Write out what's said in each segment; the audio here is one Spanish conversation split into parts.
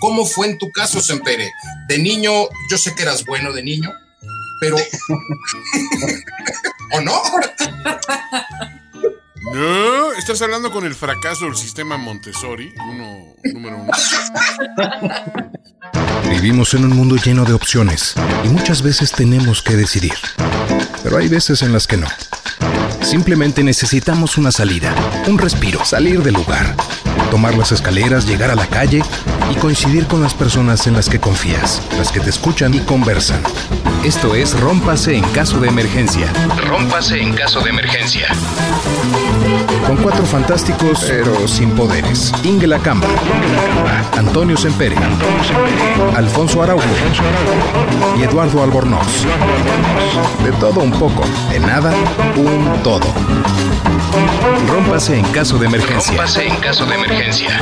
¿Cómo fue en tu caso, Sempere? De niño, yo sé que eras bueno de niño, pero... ¿O no? No, estás hablando con el fracaso del sistema Montessori, uno, número uno. Vivimos en un mundo lleno de opciones y muchas veces tenemos que decidir. Pero hay veces en las que no. Simplemente necesitamos una salida, un respiro, salir del lugar, tomar las escaleras, llegar a la calle y coincidir con las personas en las que confías, las que te escuchan y conversan. Esto es Rómpase en caso de emergencia. Rómpase en caso de emergencia. Con cuatro fantásticos, pero sin poderes. Ingela Camba, Antonio Sempere, Alfonso Araujo y Eduardo Albornoz. De todo un poco, de nada, un todo. Rómpase en caso de emergencia. Rómpase en caso de emergencia.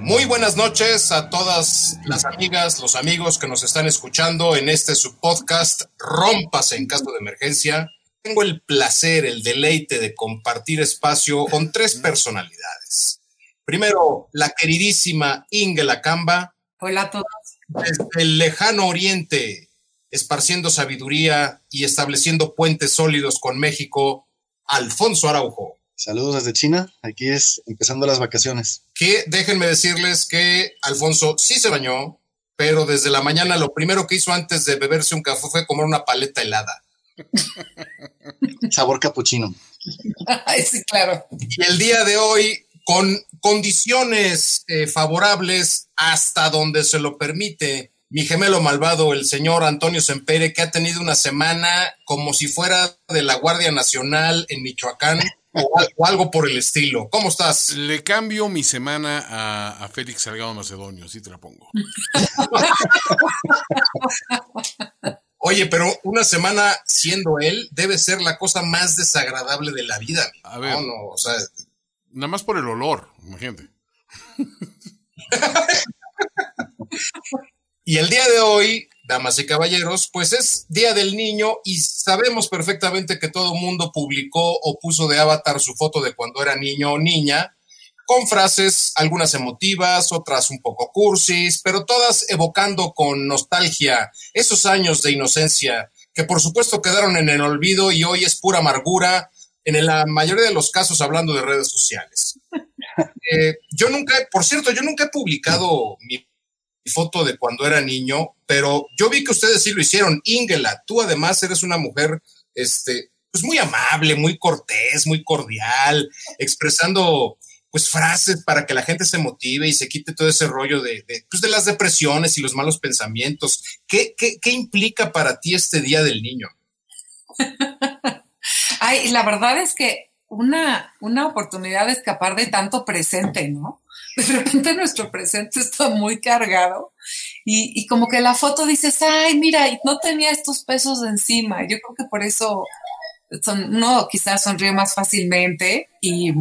Muy buenas noches a todas las amigas, los amigos que nos están escuchando en este subpodcast Rómpase en caso de emergencia. Tengo el placer, el deleite de compartir espacio con tres personalidades. Primero, la queridísima Ingela Camba. Hola a todos. Desde el lejano oriente, esparciendo sabiduría y estableciendo puentes sólidos con México, Alfonso Araujo. Saludos desde China, aquí es empezando las vacaciones. Que déjenme decirles que Alfonso sí se bañó, pero desde la mañana lo primero que hizo antes de beberse un café fue comer una paleta helada. Sabor capuchino. sí, claro. Y el día de hoy, con condiciones eh, favorables hasta donde se lo permite, mi gemelo malvado, el señor Antonio Sempere, que ha tenido una semana como si fuera de la Guardia Nacional en Michoacán o, algo por el estilo. ¿Cómo estás? Le cambio mi semana a, a Félix Salgado Macedonio, así te la pongo. Oye, pero una semana siendo él debe ser la cosa más desagradable de la vida. A ver. No, no, o sea, Nada más por el olor, imagínate. Y el día de hoy, damas y caballeros, pues es Día del Niño y sabemos perfectamente que todo mundo publicó o puso de avatar su foto de cuando era niño o niña, con frases, algunas emotivas, otras un poco cursis, pero todas evocando con nostalgia esos años de inocencia que por supuesto quedaron en el olvido y hoy es pura amargura, en la mayoría de los casos hablando de redes sociales. Eh, yo nunca, por cierto, yo nunca he publicado mi foto de cuando era niño, pero yo vi que ustedes sí lo hicieron. Ingela, tú además eres una mujer, este, pues muy amable, muy cortés, muy cordial, expresando pues frases para que la gente se motive y se quite todo ese rollo de, pues, de las depresiones y los malos pensamientos. ¿Qué, qué, qué implica para ti este Día del Niño? Ay, la verdad es que una, una oportunidad de escapar de tanto presente, ¿no? De repente nuestro presente está muy cargado y, y, como que la foto dices, ay, mira, no tenía estos pesos encima. Yo creo que por eso son, uno quizás sonríe más fácilmente. Y,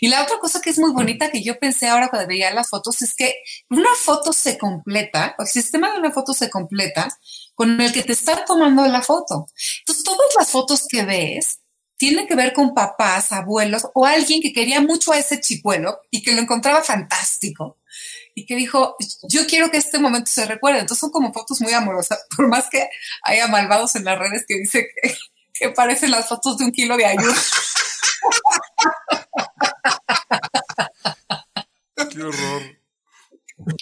y la otra cosa que es muy bonita que yo pensé ahora cuando veía las fotos es que una foto se completa, el sistema de una foto se completa con el que te está tomando la foto. Entonces, todas las fotos que ves tiene que ver con papás, abuelos o alguien que quería mucho a ese chicuelo y que lo encontraba fantástico y que dijo, yo quiero que este momento se recuerde. Entonces son como fotos muy amorosas, por más que haya malvados en las redes que dice que, que parecen las fotos de un kilo de ayuda. Qué horror. Pero yo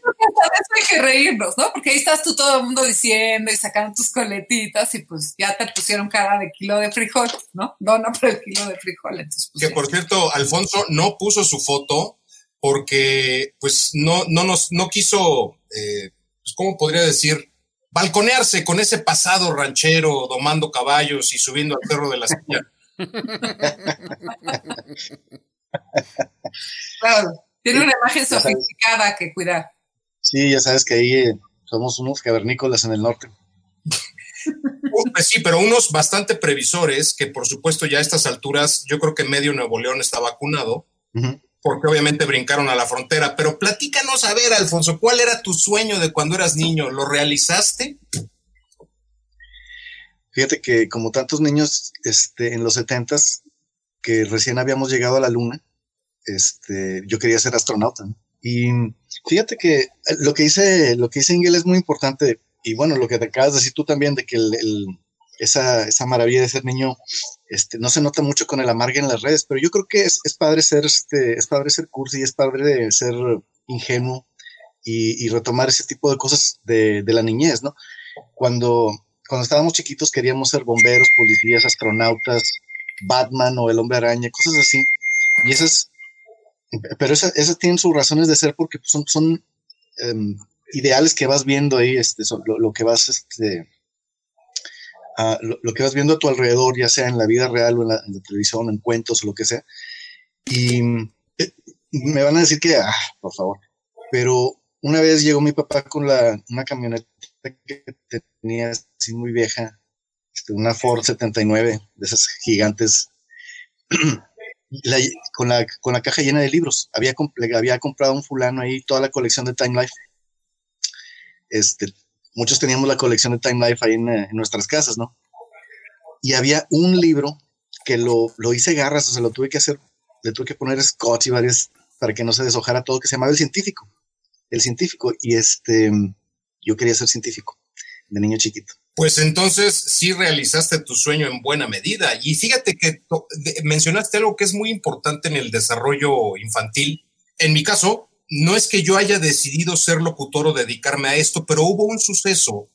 creo que hasta eso hay que reírnos, ¿no? Porque ahí estás tú todo el mundo diciendo y sacando tus coletitas y pues ya te pusieron cara de kilo de frijol, ¿no? Dona por el kilo de frijol. Entonces, pues, que por cierto, Alfonso no puso su foto porque pues no, no nos, no quiso, eh, pues, ¿cómo podría decir? Balconearse con ese pasado ranchero, domando caballos y subiendo al perro de la silla. claro. Tiene una imagen sofisticada que cuidar. Sí, ya sabes que ahí eh, somos unos cavernícolas en el norte. Pues sí, pero unos bastante previsores que por supuesto ya a estas alturas yo creo que medio Nuevo León está vacunado, uh -huh. porque obviamente brincaron a la frontera. Pero platícanos a ver, Alfonso, ¿cuál era tu sueño de cuando eras niño? ¿Lo realizaste? Fíjate que como tantos niños este, en los setentas que recién habíamos llegado a la luna, este, yo quería ser astronauta. Y fíjate que lo que dice, lo que dice Ingel es muy importante. Y bueno, lo que te acabas de decir tú también, de que el, esa, esa, maravilla de ser niño este, no se nota mucho con el amargue en las redes, pero yo creo que es, es padre ser, este, es padre ser cursi, es padre ser ingenuo y, y retomar ese tipo de cosas de, de, la niñez, ¿no? Cuando, cuando estábamos chiquitos queríamos ser bomberos, policías, astronautas, Batman o el hombre araña, cosas así. Y esas, pero esas, esas tienen sus razones de ser porque son, son um, ideales que vas viendo ahí, este, lo, lo, que vas, este, lo, que vas viendo a tu alrededor, ya sea en la vida real o en la, en la televisión, en cuentos o lo que sea. Y eh, me van a decir que, ah, por favor, pero una vez llegó mi papá con la, una camioneta que tenía así muy vieja, este, una Ford 79, de esas gigantes, la, con, la, con la caja llena de libros. Había, había comprado un fulano ahí toda la colección de Time Life. Este, muchos teníamos la colección de Time Life ahí en, en nuestras casas, ¿no? Y había un libro que lo, lo hice garras, o sea, lo tuve que hacer, le tuve que poner scotch y varias para que no se deshojara todo, que se llamaba El Científico. El Científico. Y este, yo quería ser científico de niño chiquito. Pues entonces sí realizaste tu sueño en buena medida. Y fíjate que mencionaste algo que es muy importante en el desarrollo infantil. En mi caso, no es que yo haya decidido ser locutor o dedicarme a esto, pero hubo un suceso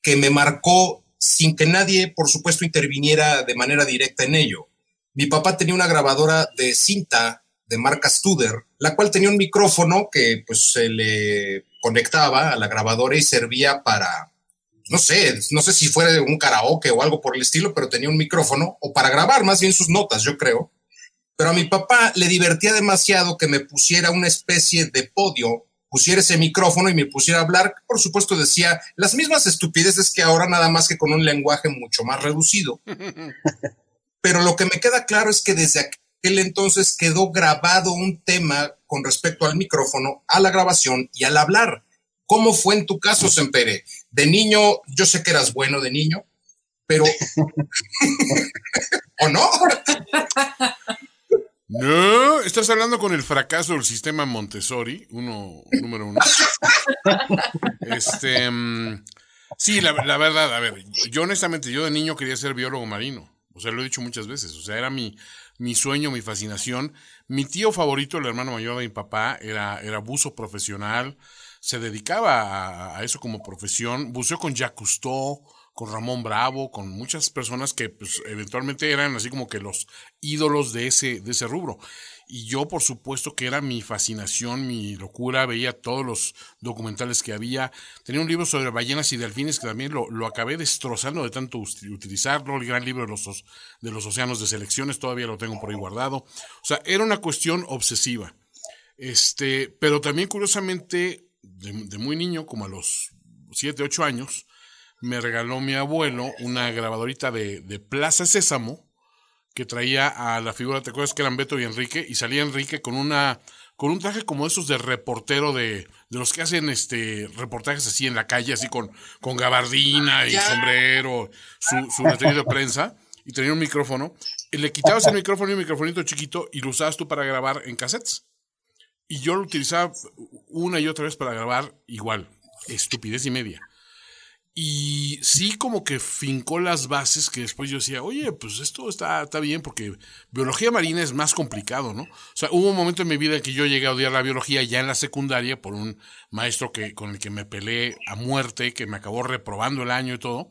que me marcó sin que nadie, por supuesto, interviniera de manera directa en ello. Mi papá tenía una grabadora de cinta de marca Studer, la cual tenía un micrófono que pues se le conectaba a la grabadora y servía para, no sé, no sé si fuera un karaoke o algo por el estilo, pero tenía un micrófono o para grabar más bien sus notas, yo creo. Pero a mi papá le divertía demasiado que me pusiera una especie de podio, pusiera ese micrófono y me pusiera a hablar. Por supuesto decía las mismas estupideces que ahora, nada más que con un lenguaje mucho más reducido. Pero lo que me queda claro es que desde aquel entonces quedó grabado un tema con respecto al micrófono, a la grabación y al hablar. ¿Cómo fue en tu caso, Sempere? De niño, yo sé que eras bueno de niño, pero... ¿O no? No, estás hablando con el fracaso del sistema Montessori, uno, número uno. Este, um, sí, la, la, verdad, a ver, yo honestamente, yo de niño quería ser biólogo marino. O sea, lo he dicho muchas veces. O sea, era mi, mi sueño, mi fascinación. Mi tío favorito, el hermano mayor de mi papá, era, era buzo profesional. Se dedicaba a, eso como profesión. Buceó con Jacques Cousteau, con Ramón Bravo, con muchas personas que pues, eventualmente eran así como que los ídolos de ese, de ese rubro. Y yo, por supuesto, que era mi fascinación, mi locura, veía todos los documentales que había. Tenía un libro sobre ballenas y delfines que también lo, lo acabé destrozando de tanto utilizarlo. El gran libro de los, de los océanos de selecciones, todavía lo tengo por ahí guardado. O sea, era una cuestión obsesiva. Este, pero también, curiosamente, de, de muy niño, como a los 7, 8 años, me regaló mi abuelo una grabadorita de, de Plaza Sésamo que traía a la figura, ¿te acuerdas que eran Beto y Enrique? Y salía Enrique con una con un traje como esos de reportero de, de los que hacen este reportajes así en la calle, así con, con gabardina y sombrero, su, su de prensa, y tenía un micrófono. Y le quitabas el micrófono y un microfonito chiquito y lo usabas tú para grabar en cassettes. Y yo lo utilizaba una y otra vez para grabar igual, estupidez y media. Y sí como que fincó las bases que después yo decía, oye, pues esto está, está bien porque biología marina es más complicado, ¿no? O sea, hubo un momento en mi vida en que yo llegué a odiar la biología ya en la secundaria por un maestro que, con el que me peleé a muerte, que me acabó reprobando el año y todo.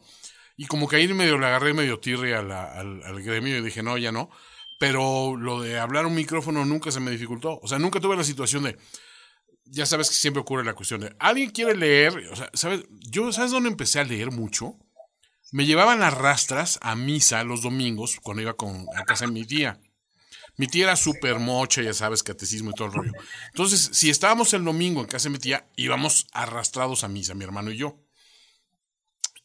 Y como que ahí medio le agarré medio tirre al, al gremio y dije, no, ya no. Pero lo de hablar un micrófono nunca se me dificultó. O sea, nunca tuve la situación de, ya sabes que siempre ocurre la cuestión de alguien quiere leer, o sea, ¿sabes? Yo, ¿sabes dónde empecé a leer mucho? Me llevaban a rastras a misa los domingos cuando iba con, a casa de mi tía. Mi tía era súper mocha, ya sabes, catecismo y todo el rollo. Entonces, si estábamos el domingo en casa de mi tía, íbamos arrastrados a misa, mi hermano y yo.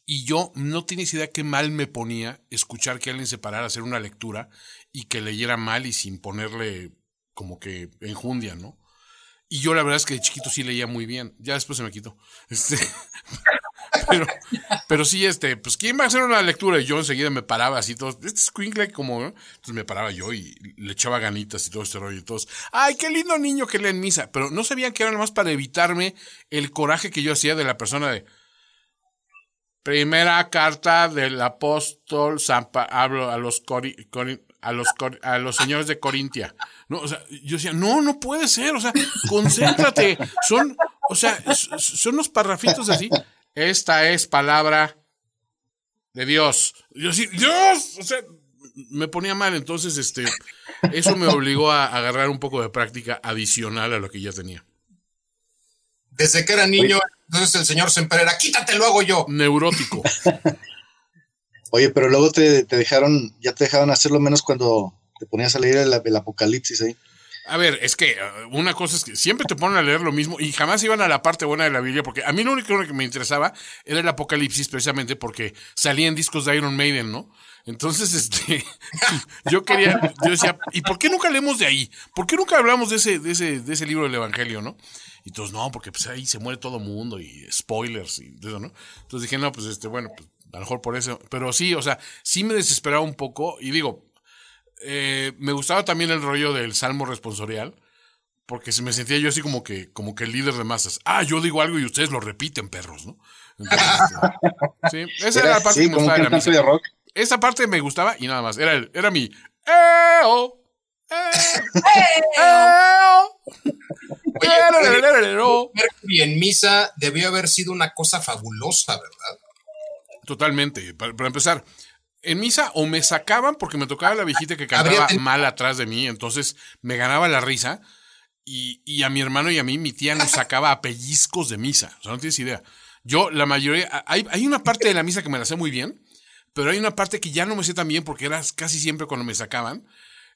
Y yo no tienes idea qué mal me ponía escuchar que alguien se parara a hacer una lectura y que leyera mal y sin ponerle como que enjundia, ¿no? Y yo la verdad es que de chiquito sí leía muy bien. Ya después se me quitó. Este, pero, pero sí, este, pues, ¿quién va a hacer una lectura? Y yo enseguida me paraba así, todos, este es Quinkle como, entonces me paraba yo y le echaba ganitas y todo este rollo y todos, ay, qué lindo niño que lee en misa, pero no sabían que era nomás para evitarme el coraje que yo hacía de la persona de, primera carta del apóstol San Pablo a los a los, a los señores de Corintia. No, o sea, yo decía, no, no puede ser, o sea, concéntrate. Son, o sea, son unos parrafitos así. Esta es palabra de Dios. Yo sí, Dios, o sea, me ponía mal, entonces, este, eso me obligó a agarrar un poco de práctica adicional a lo que ya tenía. Desde que era niño, entonces el señor Semper era, quítate, lo hago yo. Neurótico. Oye, pero luego te, dejaron, ya te dejaron hacerlo menos cuando te ponías a leer el, Apocalipsis ahí. A ver, es que uh, una cosa es que siempre te ponen a leer lo mismo y jamás iban a la parte buena de la Biblia, porque a mí lo único que me interesaba era el Apocalipsis, precisamente porque salían discos de Iron Maiden, ¿no? Entonces, este, yo quería, yo decía, ¿y por qué nunca leemos de ahí? ¿Por qué nunca hablamos de ese, de ese, de ese libro del Evangelio, no? Y todos, no, porque pues ahí se muere todo mundo y spoilers y eso, ¿no? Entonces dije, no, pues este, bueno, pues a lo mejor por eso. Pero sí, o sea, sí me desesperaba un poco. Y digo, eh, me gustaba también el rollo del salmo responsorial. Porque se me sentía yo así como que, como que el líder de masas. Ah, yo digo algo y ustedes lo repiten, perros, ¿no? Este, sí, esa era, la parte que me gustaba de la misa. Esa parte me gustaba y nada más. Era, el, era mi. ¡Eo! ¡Eo! y en misa debió haber sido una cosa fabulosa, ¿verdad? Totalmente. Para, empezar, en misa o me sacaban porque me tocaba la viejita que cantaba mal atrás de mí, entonces me ganaba la risa. Y, a mi hermano y a mí, mi tía nos sacaba a pellizcos de misa. O sea, no tienes idea. Yo, la mayoría, hay, hay una parte de la misa que me la sé muy bien, pero hay una parte que ya no me sé tan bien porque era casi siempre cuando me sacaban.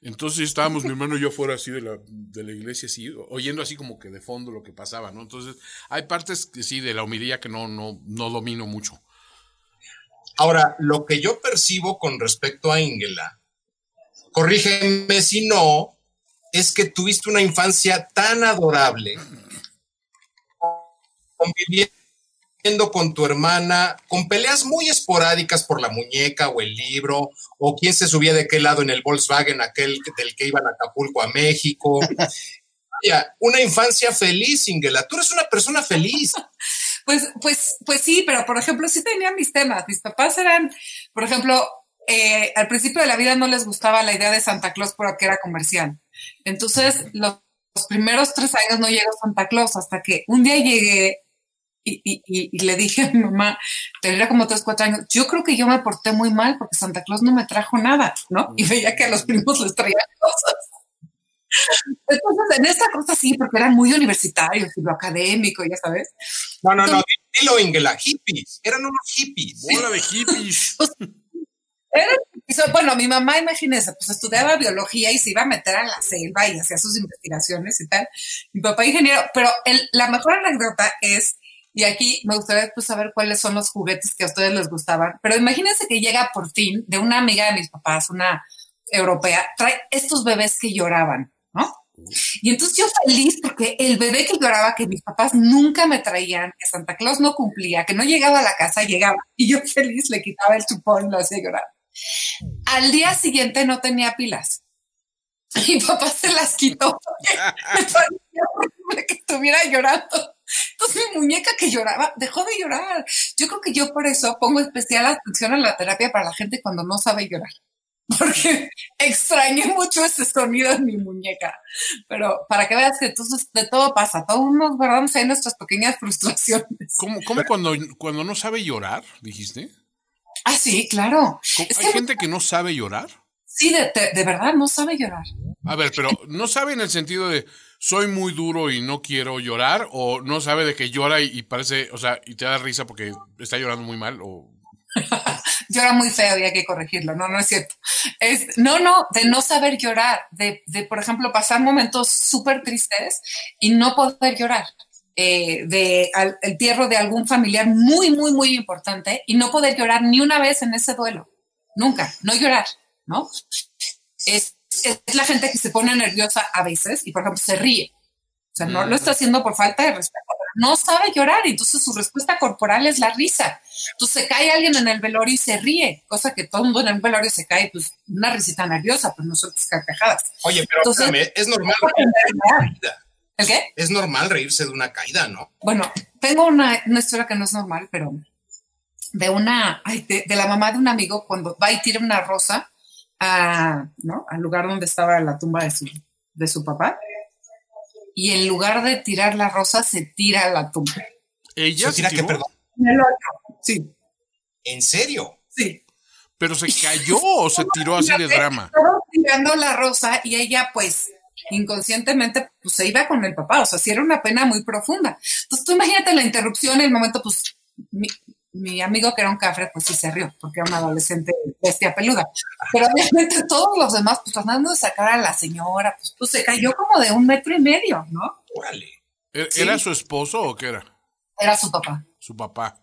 Entonces estábamos mi hermano y yo fuera así de la, de la iglesia, así, oyendo así como que de fondo lo que pasaba, ¿no? Entonces, hay partes que sí, de la homilía que no, no, no domino mucho. Ahora, lo que yo percibo con respecto a Ingela, corrígeme si no, es que tuviste una infancia tan adorable, conviviendo con tu hermana, con peleas muy esporádicas por la muñeca o el libro, o quién se subía de qué lado en el Volkswagen, aquel del que iban a Acapulco a México. una infancia feliz, Ingela. Tú eres una persona feliz. Pues, pues, pues sí, pero por ejemplo, sí tenía mis temas. Mis papás eran, por ejemplo, eh, al principio de la vida no les gustaba la idea de Santa Claus porque era comercial. Entonces, los, primeros tres años no llegó Santa Claus hasta que un día llegué y, y, le dije a mi mamá, tendría como tres, cuatro años, yo creo que yo me porté muy mal porque Santa Claus no me trajo nada, ¿no? Y veía que a los primos les traía cosas. Entonces, en esta cosa sí, porque eran muy universitarios y lo académico, ya sabes. No, no, no, dilo, Ingela, hippies, eran unos hippies. Bola de hippies. Pues, bueno, mi mamá, imagínese, pues estudiaba biología y se iba a meter a la selva y hacía sus investigaciones y tal. Mi papá ingeniero, pero el, la mejor anécdota es, y aquí me gustaría pues, saber cuáles son los juguetes que a ustedes les gustaban, pero imagínense que llega por fin de una amiga de mis papás, una europea, trae estos bebés que lloraban. Y entonces yo feliz porque el bebé que lloraba, que mis papás nunca me traían, que Santa Claus no cumplía, que no llegaba a la casa, llegaba. Y yo feliz le quitaba el chupón lo hacía llorar. Al día siguiente no tenía pilas. Mi papá se las quitó porque que estuviera llorando. Entonces mi muñeca que lloraba dejó de llorar. Yo creo que yo por eso pongo especial atención a la terapia para la gente cuando no sabe llorar. Porque extrañé mucho ese sonido en mi muñeca. Pero para que veas que entonces de todo pasa, todos nos guardamos ahí nuestras pequeñas frustraciones. ¿Cómo, cómo cuando, cuando no sabe llorar, dijiste? Ah, sí, claro. ¿Hay gente que no sabe llorar? Sí, de, de, verdad, no sabe llorar. A ver, pero no sabe en el sentido de soy muy duro y no quiero llorar, o no sabe de que llora y, y parece, o sea, y te da risa porque está llorando muy mal, o llora muy feo y hay que corregirlo. No, no es cierto. Es, no, no, de no saber llorar, de, de por ejemplo, pasar momentos súper tristes y no poder llorar. Eh, de al, el entierro de algún familiar muy, muy, muy importante y no poder llorar ni una vez en ese duelo. Nunca, no llorar, ¿no? Es, es la gente que se pone nerviosa a veces y, por ejemplo, se ríe. O sea, no lo está haciendo por falta de respeto, no sabe llorar, entonces su respuesta corporal es la risa. Entonces se cae alguien en el velorio y se ríe, cosa que todo el mundo en el velorio se cae, pues una risita nerviosa, pues no son carcajadas. Oye, pero Entonces, espérame, es normal. ¿El qué? Es normal reírse de una caída, ¿no? Bueno, tengo una, una historia que no es normal, pero de una, ay, de, de la mamá de un amigo cuando va y tira una rosa a, ¿no? al lugar donde estaba la tumba de su, de su papá. Y en lugar de tirar la rosa, se tira la tumba. Ella Se tira se que, tiró, perdón. En el otro. Sí, ¿En serio? sí. pero se cayó o se tiró así de drama. Estaba tirando la rosa y ella, pues, inconscientemente, pues se iba con el papá. O sea, sí era una pena muy profunda. Entonces, tú imagínate la interrupción, el momento, pues, mi, mi amigo que era un cafre, pues sí se rió, porque era un adolescente bestia peluda. Pero obviamente todos los demás, pues tratando de sacar a la señora, pues, pues se cayó como de un metro y medio, ¿no? Órale. ¿E- Sí. ¿Era su esposo o qué era? Era su papá, Su papá.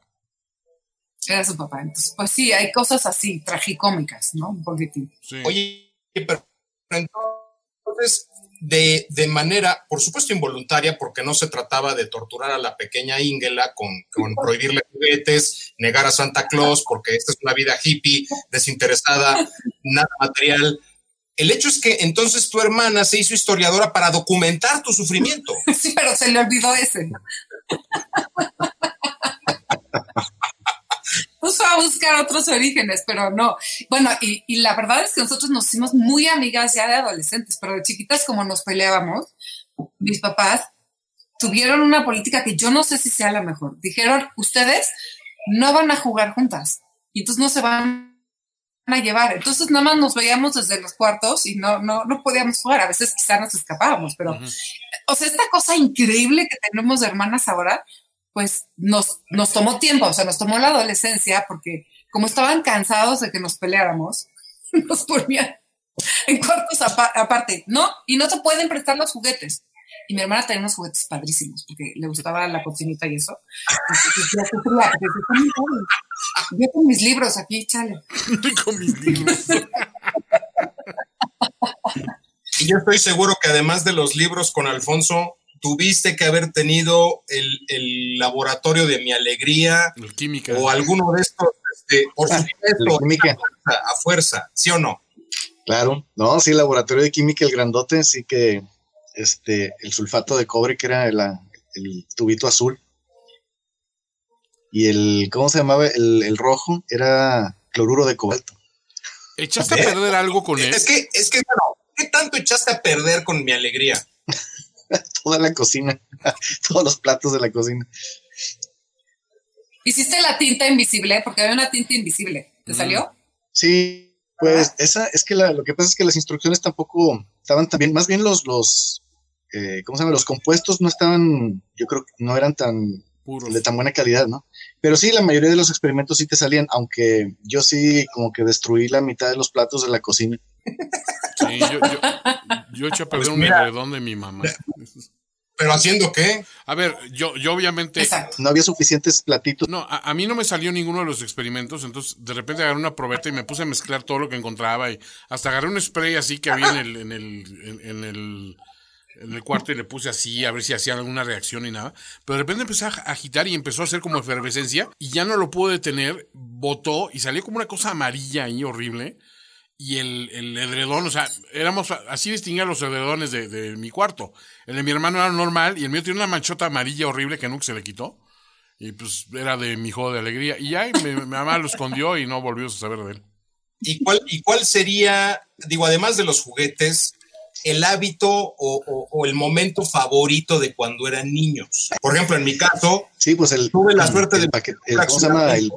era su papá. Entonces, pues sí, hay cosas así, tragicómicas, ¿no? Un poquitín. Sí. Oye, pero entonces, de, de manera, por supuesto, involuntaria, porque no se trataba de torturar a la pequeña Ingela con, con prohibirle juguetes, negar a Santa Claus, porque esta es una vida hippie, desinteresada, nada material. El hecho es que entonces tu hermana se hizo historiadora para documentar tu sufrimiento. Sí, pero se le olvidó ese. Puso a buscar otros orígenes, pero no. Bueno, y, y la verdad es que nosotros nos hicimos muy amigas ya de adolescentes, pero de chiquitas como nos peleábamos, mis papás tuvieron una política que yo no sé si sea la mejor. Dijeron, ustedes no van a jugar juntas y entonces no se van a llevar. Entonces nada más nos veíamos desde los cuartos y no, no, no podíamos jugar. A veces quizá nos escapábamos, pero Ujú. o sea, esta cosa increíble que tenemos de hermanas ahora, pues nos, nos tomó tiempo, o sea, nos tomó la adolescencia porque como estaban cansados de que nos peleáramos, nos ponían en cuartos apa- aparte, ¿no? Y no se pueden prestar los juguetes. Y mi hermana tenía unos juguetes padrísimos porque le gustaba la cocinita y eso. Yo sufría, porque decía, "Ay, padre, Yo con mis libros aquí, chale. Con mis libros. Y yo estoy seguro que además de los libros con Alfonso, tuviste que haber tenido el, el laboratorio de mi alegría El química. o alguno de estos, este, por Ah, supuesto, química. a fuerza, a fuerza, ¿sí o no? Claro, no, sí, el laboratorio de química, el grandote, sí que este, el sulfato de cobre, que era el tubito azul. Y el, ¿cómo se llamaba? El, el rojo era cloruro de cobalto. ¿Echaste a perder algo con él? Es que, es que, bueno, ¿qué tanto echaste a perder con mi alegría? Toda la cocina, todos los platos de la cocina. Hiciste la tinta invisible porque había una tinta invisible. ¿Te Mm. salió? Sí, pues esa es que la- lo que pasa es que las instrucciones tampoco estaban tan bien, más bien los, los, eh, ¿cómo se llama? Los compuestos no estaban, yo creo que no eran tan Puros. de tan buena calidad, ¿no? Pero sí, la mayoría de los experimentos sí te salían, aunque yo sí como que destruí la mitad de los platos de la cocina. Sí, yo, yo, a perder Pues un mira. edredón de mi mamá. ¿Pero haciendo qué? A ver, yo, yo obviamente. Exacto. No había suficientes platitos. No, a, a mí no me salió ninguno de los experimentos, entonces de repente agarré una probeta y me puse a mezclar todo lo que encontraba y hasta agarré un spray así que había en el, en el, en, en el, en el cuarto y le puse así a ver si hacía alguna reacción y nada. Pero de repente empecé a agitar y empezó a hacer como efervescencia y ya no lo pude detener, botó y salió como una cosa amarilla ahí horrible. Y el, el edredón, o sea, éramos así distinguía los edredones de, de mi cuarto. El de mi hermano era normal y el mío tiene una manchota amarilla horrible que nunca se le quitó. Y pues era de mi juego de alegría. Y ya, mi, mi mamá lo escondió y no volvió a saber de él. ¿Y cuál, ¿Y cuál sería, digo, además de los juguetes, el hábito o, o- o el momento favorito de cuando eran niños? Por ejemplo, en mi caso, Sí, pues el... tuve la suerte el de... paquete- el- ¿Cómo se llama? El,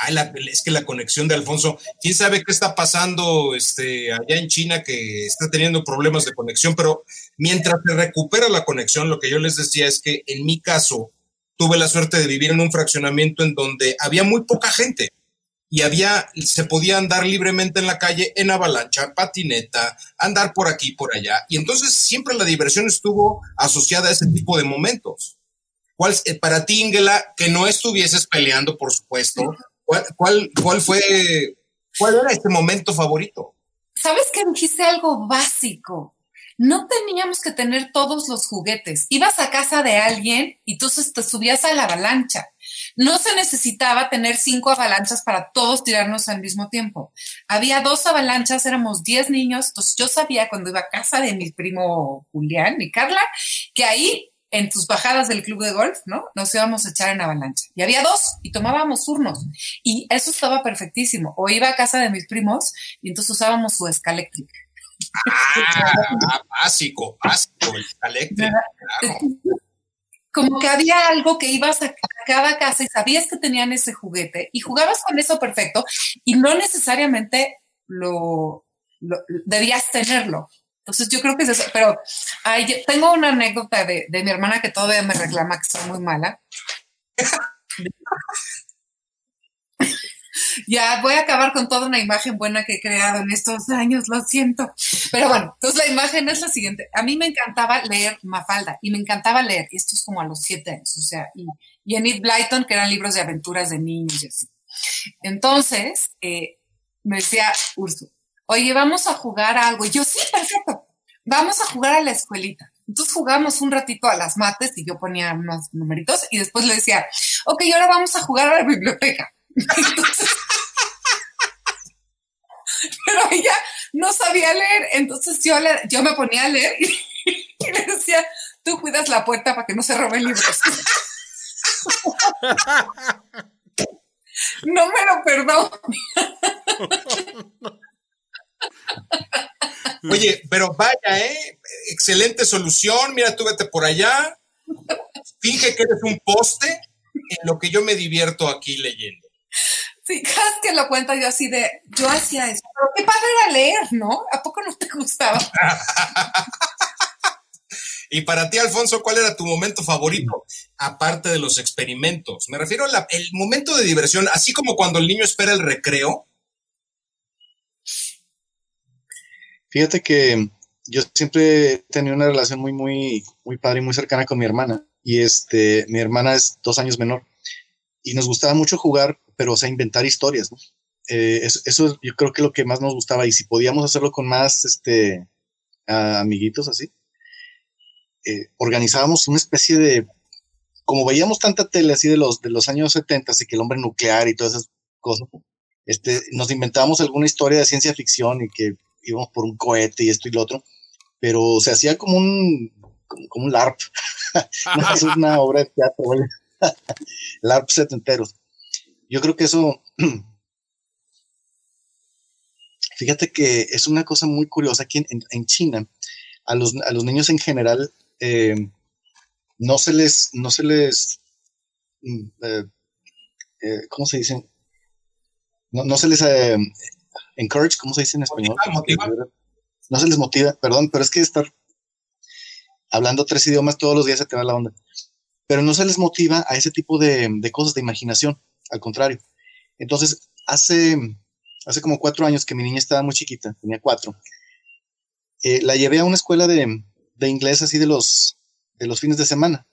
Ay, la- es que la conexión de Alfonso, quién sabe qué está pasando este, allá en China que está teniendo problemas de conexión, pero mientras se recupera la conexión, lo que yo les decía es que en mi caso tuve la suerte de vivir en un fraccionamiento en donde había muy poca gente y había, se podía andar libremente en la calle en avalancha, patineta, andar por aquí, por allá. Y entonces siempre la diversión estuvo asociada a ese tipo de momentos. ¿Cuál, eh, para ti, Ingela, que no estuvieses peleando, por supuesto, ¿cuál, cuál, cuál fue, cuál era este momento favorito? ¿Sabes que dijiste algo básico? no teníamos que tener todos los juguetes. Ibas a casa de alguien y entonces te subías a la avalancha. No se necesitaba tener cinco avalanchas para todos tirarnos al mismo tiempo. Había dos avalanchas, éramos diez niños. Entonces yo sabía cuando iba a casa de mi primo Julián y Carla que ahí en tus bajadas del club de golf, ¿no? Nos íbamos a echar en avalancha. Y había dos y tomábamos turnos. Y eso estaba perfectísimo. O iba a casa de mis primos y entonces usábamos su escaléctrica. Ah, básico, básico, el. Claro. Como que había algo que ibas a cada casa y sabías que tenían ese juguete y jugabas con eso perfecto y no necesariamente lo, lo debías tenerlo. Entonces yo creo que es eso, pero tengo una anécdota de, de, mi hermana que todavía me reclama que soy muy mala. ya voy a acabar con toda una imagen buena que he creado en estos años, lo siento. Pero bueno, entonces la imagen es la siguiente. A mí me encantaba leer Mafalda y me encantaba leer, y esto es como a los siete años, o sea, y, y Enid Blyton, que eran libros de aventuras de niños y así. Entonces, eh, me decía Urso, oye, vamos a jugar a algo. Y yo, sí, perfecto, vamos a jugar a la escuelita. Entonces jugamos un ratito a las mates y yo ponía unos numeritos y después le decía, ok, ahora vamos a jugar a la biblioteca. Pero ella no sabía leer, entonces yo, yo me ponía a leer y, y, le decía, tú cuidas la puerta para que no se roben libros. no me lo perdono. Oye, pero vaya, ¿eh? Excelente solución. Mira, tú vete por allá. Finge que eres un poste en lo que yo me divierto aquí leyendo. Vez que lo cuento yo así de, yo hacía eso. Pero qué padre era leer, ¿no? ¿A poco no te gustaba? y para ti, Alfonso, ¿cuál era tu momento favorito? Aparte de los experimentos. Me refiero al momento de diversión, así como cuando el niño espera el recreo. Fíjate que yo siempre tenido una relación muy, muy, muy padre y muy cercana con mi hermana. Y este, mi hermana es dos años menor. Y nos gustaba mucho jugar, pero o sea, inventar historias, ¿no? Eh, eso, eso, yo creo que lo que más nos gustaba. Y si podíamos hacerlo con más este, amiguitos así, eh, organizábamos una especie de. Como veíamos tanta tele así de los, de los años 70, así que el hombre nuclear y todas esas cosas, este, nos inventábamos alguna historia de ciencia ficción y que íbamos por un cohete y esto y lo otro, pero se hacía como un, como, como un LARP. no es una obra de teatro. LARP setenteros. Yo creo que eso, fíjate que es una cosa muy curiosa aquí en, en, en China. A los, a los, niños en general eh, no se les, no se les, eh, eh, ¿cómo se dice? No, no se les encourage, ¿cómo se dice en español? Motiva, motiva. No se les motiva, perdón, pero es que estar hablando tres idiomas todos los días se te va la onda. Pero no se les motiva a ese tipo de, de cosas de imaginación, al contrario. Entonces, hace, hace como cuatro años que mi niña estaba muy chiquita, tenía cuatro, eh, la llevé a una escuela de, de, inglés así de los, de los fines de semana.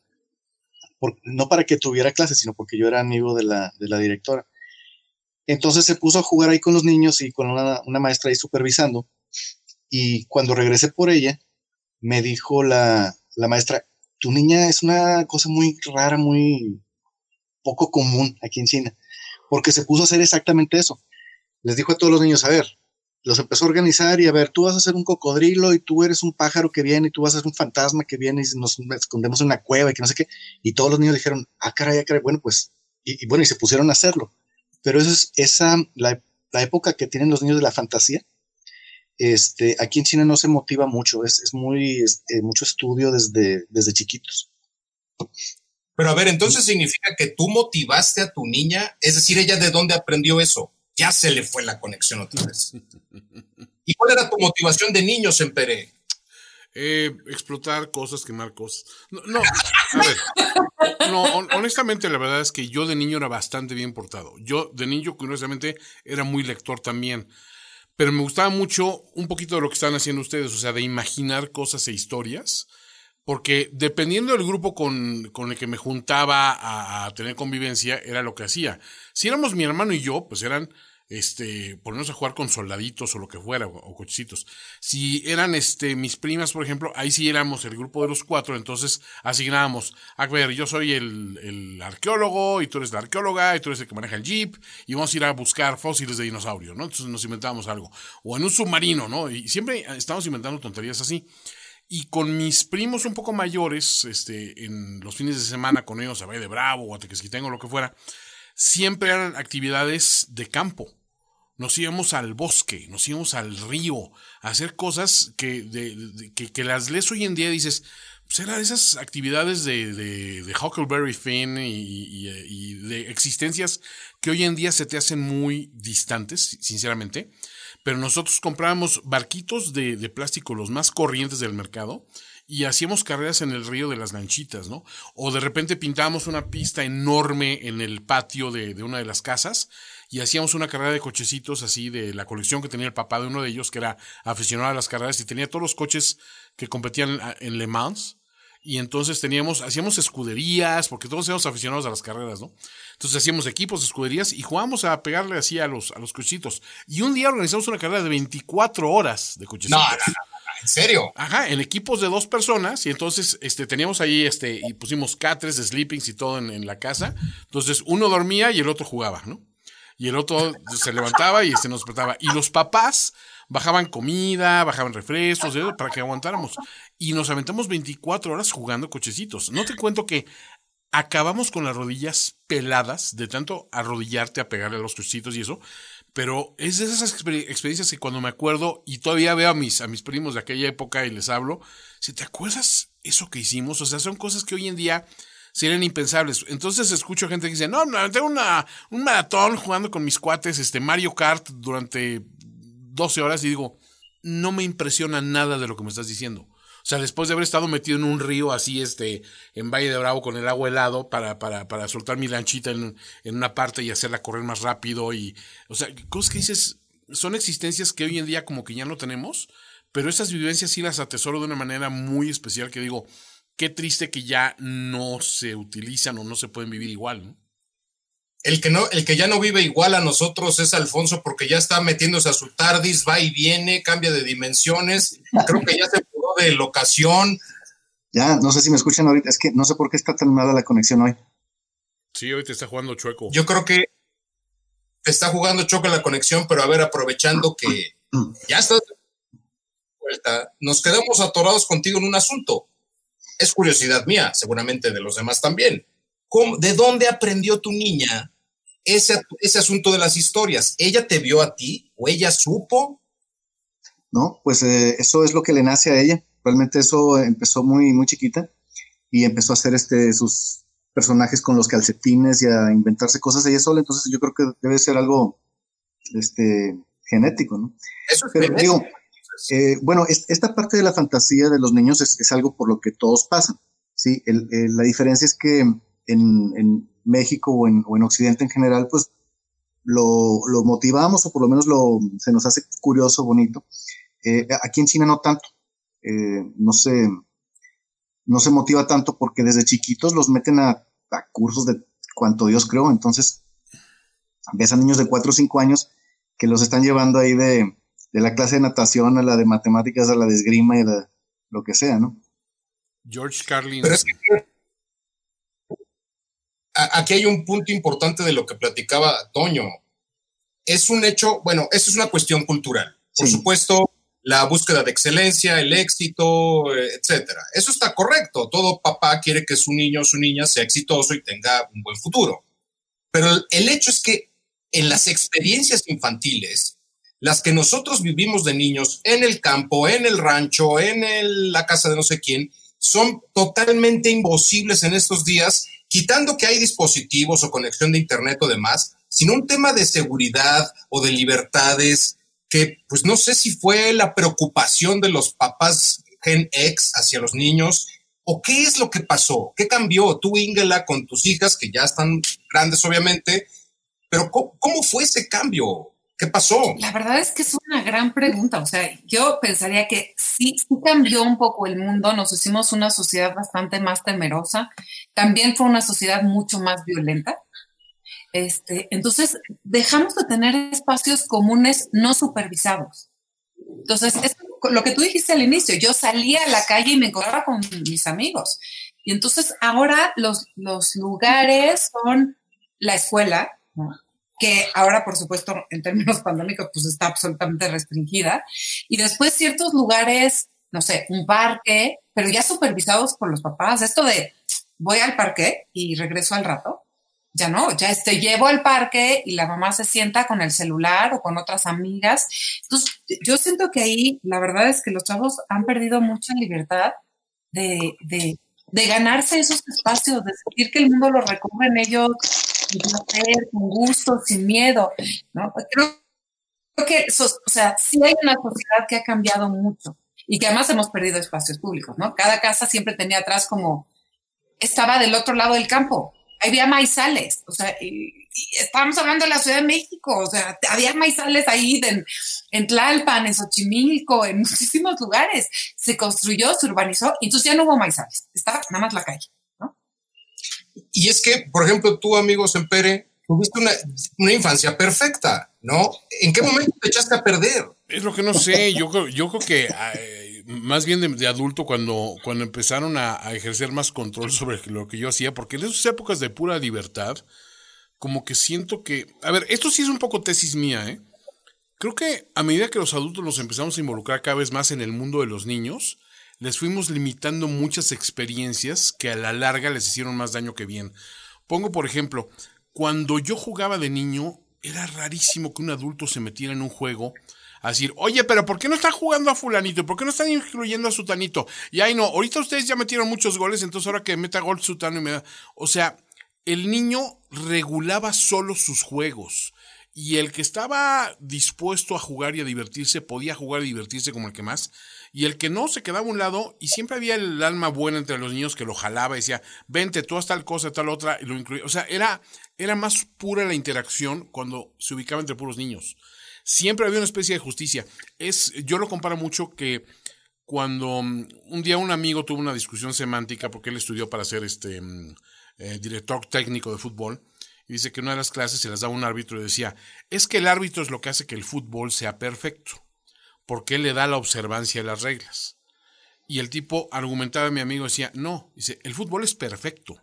Por, no para que tuviera clases, sino porque yo era amigo de la, de la directora. Entonces se puso a jugar ahí con los niños y con una, maestra ahí supervisando. Y cuando regresé por ella, me dijo la, la, maestra, tu niña es una cosa muy rara, muy poco común aquí en China, porque se puso a hacer exactamente eso. Les dijo a todos los niños, a ver, los empezó a organizar y a ver, tú vas a ser un cocodrilo y tú eres un pájaro que viene y tú vas a ser un fantasma que viene y nos escondemos en una cueva y que no sé qué. Y todos los niños dijeron, ah, caray, ah, caray, bueno, pues, y, y bueno, y se pusieron a hacerlo pero eso es esa, la, la, época que tienen los niños de la fantasía. Este, aquí en China no se motiva mucho, es, es muy, es, eh, mucho estudio desde, desde chiquitos. Pero a ver, entonces significa que tú motivaste a tu niña, es decir, ella de dónde aprendió eso. Ya se le fue la conexión otra vez. ¿Y cuál era tu motivación de niño, Semperé? Eh, explotar cosas, quemar cosas. No, no, a ver. No, honestamente, la verdad es que yo de niño era bastante bien portado. Yo de niño, curiosamente, era muy lector también. Pero me gustaba mucho un poquito de lo que están haciendo ustedes, o sea, de imaginar cosas e historias. Porque dependiendo del grupo con, con el que me juntaba a, a, tener convivencia, era lo que hacía. Si éramos mi hermano y yo, pues eran este, ponernos a jugar con soldaditos o lo que fuera, o, cochecitos. Si eran este, mis primas, por ejemplo, ahí sí éramos el grupo de los cuatro, entonces asignábamos, a ver, yo soy el, el, arqueólogo, y tú eres la arqueóloga, y tú eres el que maneja el jeep, y vamos a ir a buscar fósiles de dinosaurio, ¿no? Entonces nos inventábamos algo. O en un submarino, ¿no? Y siempre estamos inventando tonterías así. Y con mis primos un poco mayores, este, en los fines de semana con ellos a de Bravo o a Tequesquitengo o lo que fuera, siempre eran actividades de campo. Nos íbamos al bosque, nos íbamos al río, a hacer cosas que, que, las lees hoy en día dices, pues eran esas actividades de, de, Huckleberry Finn y, y, de existencias que hoy en día se te hacen muy distantes, sinceramente. Pero nosotros comprábamos barquitos de, de plástico, los más corrientes del mercado, y hacíamos carreras en el río de las lanchitas, ¿no? O de repente pintábamos una pista enorme en el patio de, una de las casas y hacíamos una carrera de cochecitos así de la colección que tenía el papá de uno de ellos, que era aficionado a las carreras y tenía todos los coches que competían en Le Mans. Y entonces teníamos, hacíamos escuderías, porque todos éramos aficionados a las carreras, ¿no? Entonces hacíamos equipos, escuderías y jugábamos a pegarle así a los, a los cochecitos. Y un día organizamos una carrera de 24 horas de cochecitos. ¿En serio? Ajá, en equipos de dos personas y entonces este, teníamos ahí este, y pusimos catres sleepings y todo en, la casa. Entonces uno dormía y el otro jugaba, ¿no? Y el otro se levantaba y se nos despertaba. Y los papás bajaban comida, bajaban refrescos, para que aguantáramos. Y nos aventamos 24 horas jugando cochecitos. No te cuento que acabamos con las rodillas peladas de tanto arrodillarte a pegarle a los cochecitos y eso. Pero es de esas experiencias que cuando me acuerdo y todavía veo a mis, a mis primos de aquella época y les hablo, si te acuerdas eso que hicimos, o sea, son cosas que hoy en día serían impensables. Entonces escucho gente que dice, no, no, tengo una, un maratón jugando con mis cuates, este Mario Kart durante 12 horas y digo, no me impresiona nada de lo que me estás diciendo. O sea, después de haber estado metido en un río así, este, en Valle de Bravo con el agua helado para, para, para soltar mi lanchita en, en una parte y hacerla correr más rápido y, o sea, cosas que dices, son existencias que hoy en día como que ya no tenemos, pero esas vivencias sí las atesoro de una manera muy especial que digo, qué triste que ya no se utilizan o no se pueden vivir igual, ¿no? El que, no, el que ya no vive igual a nosotros es Alfonso porque ya está metiéndose a su tardis, va y viene, cambia de dimensiones. Creo que ya se de locación. Ya, no sé si me escuchan ahorita. Es que no sé por qué está tan mala la conexión hoy. Sí, hoy te está jugando chueco. Yo creo que te está jugando chueco la conexión, pero a ver, aprovechando que ya estás de vuelta, nos quedamos atorados contigo en un asunto. Es curiosidad mía, seguramente de los demás también. ¿De dónde aprendió tu niña ese, ese asunto de las historias? ¿Ella te vio a ti o ella supo? No, pues eh, eso es lo que le nace a ella. Realmente eso empezó muy, muy chiquita y empezó a hacer este, sus personajes con los calcetines y a inventarse cosas ella sola. Entonces yo creo que debe ser algo este, genético, ¿no? Eso es Pero digo, eh, bueno, esta parte de la fantasía de los niños es, algo por lo que todos pasan. ¿sí? la diferencia es que en, México o en, Occidente en general, pues lo, motivamos o por lo menos lo, se nos hace curioso, bonito. Eh, aquí en China no tanto. Eh, no se no se motiva tanto porque desde chiquitos los meten a, cursos de cuanto Dios creó. Entonces, ves a niños de 4 o 5 años que los están llevando ahí de, la clase de natación a la de matemáticas, a la de esgrima y de lo que sea, ¿no? George Carlin aquí hay un punto importante de lo que platicaba Toño. Es un hecho, bueno, eso es una cuestión cultural. Por supuesto, la búsqueda de excelencia, el éxito, eh, etcétera. Eso está correcto. Todo papá quiere que su niño o su niña sea exitoso y tenga un buen futuro. Pero el hecho es que en las experiencias infantiles, las que nosotros vivimos de niños en el campo, en el rancho, en la casa de no sé quién, son totalmente imposibles en estos días quitando que hay dispositivos o conexión de Internet o demás, sino un tema de seguridad o de libertades pues no sé si fue la preocupación de los papás Gen X hacia los niños o qué es lo que pasó, qué cambió tú, Ingela, con tus hijas, que ya están grandes, obviamente, pero ¿cómo, fue ese cambio? ¿Qué pasó? La verdad es que es una gran pregunta. O sea, yo pensaría que sí, sí cambió un poco el mundo, nos hicimos una sociedad bastante más temerosa, también fue una sociedad mucho más violenta. Este, entonces, dejamos de tener espacios comunes no supervisados. Entonces, es lo que tú dijiste al inicio, yo salía a la calle y me encontraba con mis amigos. Y entonces ahora los, los lugares son la escuela, que ahora, por supuesto, en términos pandémicos, pues está absolutamente restringida. Y después ciertos lugares, no sé, un parque, pero ya supervisados por los papás. Esto de voy al parque y regreso al rato, ya no, ya te llevo al parque y la mamá se sienta con el celular o con otras amigas. Entonces, yo siento que ahí la verdad es que los chavos han perdido mucha libertad de, de, ganarse esos espacios, de sentir que el mundo lo en ellos con gusto, sin miedo. ¿no? Creo, que, o sea, sí hay una sociedad que ha cambiado mucho y que además hemos perdido espacios públicos, ¿no? Cada casa siempre tenía atrás como, estaba del otro lado del campo, había maizales, o sea, y, estábamos hablando de la Ciudad de México, o sea, había maizales ahí en, en Tlalpan, en Xochimilco, en muchísimos lugares. Se construyó, se urbanizó, y entonces ya no hubo maizales, estaba nada más la calle, ¿no? Y es que, por ejemplo, tú, amigo Sempere, tuviste una, una infancia perfecta, ¿no? ¿En qué momento te echaste a perder? Es lo que no sé, yo creo, yo creo que más bien de, adulto cuando, cuando empezaron a, ejercer más control sobre lo que yo hacía, porque en esas épocas de pura libertad, como que siento que, a ver, esto sí es un poco tesis mía, ¿eh? Creo que a medida que los adultos nos empezamos a involucrar cada vez más en el mundo de los niños, les fuimos limitando muchas experiencias que a la larga les hicieron más daño que bien. Pongo por ejemplo, cuando yo jugaba de niño, era rarísimo que un adulto se metiera en un juego a decir, oye, pero ¿por qué no están jugando a fulanito? ¿Por qué no están incluyendo a sutanito? Y ahí no, ahorita ustedes ya metieron muchos goles, entonces ahora que meta gol sutano y me da... O sea, el niño regulaba solo sus juegos. Y el que estaba dispuesto a jugar y a divertirse, podía jugar y divertirse como el que más. Y el que no, se quedaba a un lado y siempre había el alma buena entre los niños que lo jalaba y decía, vente, tú haz tal cosa, tal otra, y lo incluía. O sea, era, era más pura la interacción cuando se ubicaba entre puros niños siempre había una especie de justicia. Es, yo lo comparo mucho que cuando mm, un día un amigo tuvo una discusión semántica porque él estudió para ser este mm, eh, director técnico de fútbol y dice que una de las clases se las daba un árbitro y decía, es que el árbitro es lo que hace que el fútbol sea perfecto, porque él le da la observancia de las reglas. Y el tipo argumentaba mi amigo, decía, no, dice, el fútbol es perfecto.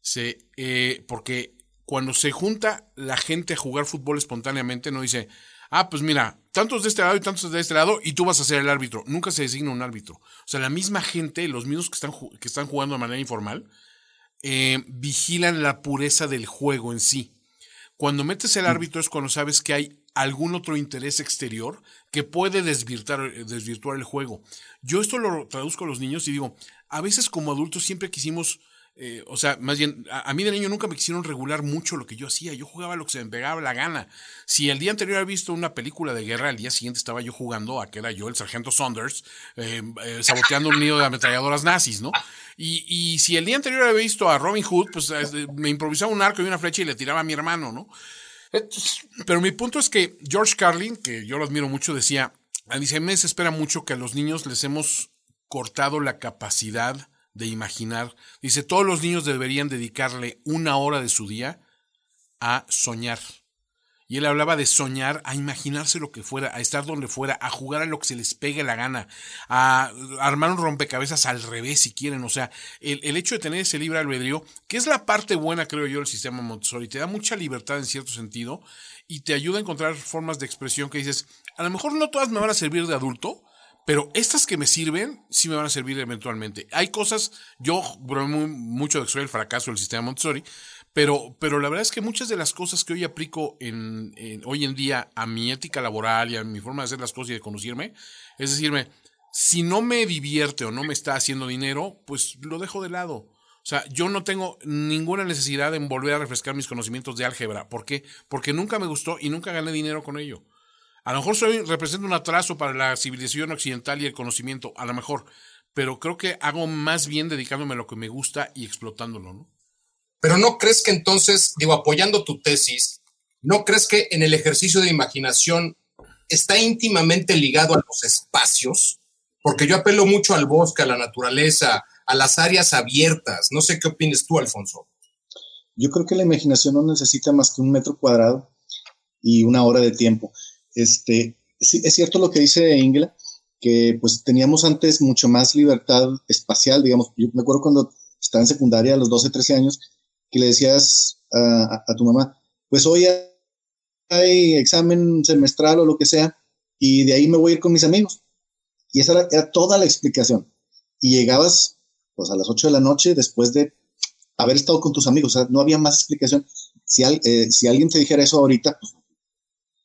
Se, eh, porque cuando se junta la gente a jugar fútbol espontáneamente, no dice, ah, pues mira, tantos de este lado y tantos de este lado, y tú vas a ser el árbitro. Nunca se designa un árbitro. O sea, la misma gente, los mismos que están, que están jugando de manera informal, eh, vigilan la pureza del juego en sí. Cuando metes el mm. árbitro es cuando sabes que hay algún otro interés exterior que puede desvirtuar, desvirtuar el juego. Yo esto lo traduzco a los niños y digo, a veces como adultos siempre quisimos eh, o sea, más bien, a, mí de niño nunca me quisieron regular mucho lo que yo hacía. Yo jugaba lo que se me pegaba la gana. Si el día anterior había visto una película de guerra, al día siguiente estaba yo jugando a que era yo, el sargento Saunders, eh, eh, saboteando un nido de ametralladoras nazis, ¿no? Y, y, si el día anterior había visto a Robin Hood, pues me improvisaba un arco y una flecha y le tiraba a mi hermano, ¿no? Pero mi punto es que George Carlin, que yo lo admiro mucho, decía, a mí me desespera mucho que a los niños les hemos cortado la capacidad de imaginar. Dice, todos los niños deberían dedicarle una hora de su día a soñar. Y él hablaba de soñar, a imaginarse lo que fuera, a estar donde fuera, a jugar a lo que se les pegue la gana, a armar un rompecabezas al revés si quieren. O sea, el, el hecho de tener ese libre albedrío, que es la parte buena, creo yo, del sistema Montessori, te da mucha libertad en cierto sentido y te ayuda a encontrar formas de expresión que dices, a lo mejor no todas me van a servir de adulto, pero estas que me sirven sí me van a servir eventualmente. Hay cosas, yo bromeo mucho de que soy el fracaso del sistema Montessori, pero, pero la verdad es que muchas de las cosas que hoy aplico en, hoy en día a mi ética laboral y a mi forma de hacer las cosas y de conocerme, es decirme, si no me divierte o no me está haciendo dinero, pues lo dejo de lado. O sea, yo no tengo ninguna necesidad en volver a refrescar mis conocimientos de álgebra. ¿Por qué? Porque nunca me gustó y nunca gané dinero con ello. A lo mejor soy, represento un atraso para la civilización occidental y el conocimiento, a lo mejor, pero creo que hago más bien dedicándome a lo que me gusta y explotándolo, ¿no? Pero no crees que entonces, digo, apoyando tu tesis, ¿no crees que en el ejercicio de imaginación está íntimamente ligado a los espacios? Porque yo apelo mucho al bosque, a la naturaleza, a las áreas abiertas. No sé qué opinas tú, Alfonso. yo creo que la imaginación no necesita más que un metro cuadrado y una hora de tiempo. Este, sí, es cierto lo que dice Ingela, que pues teníamos antes mucho más libertad espacial, digamos. Yo me acuerdo cuando estaba en secundaria a los 12, 13 años, que le decías a, tu mamá, pues hoy hay examen semestral o lo que sea, y de ahí me voy a ir con mis amigos. Y esa era, toda la explicación. Y llegabas pues a las 8 de la noche después de haber estado con tus amigos, no había más explicación. Si, eh, si alguien te dijera eso ahorita, pues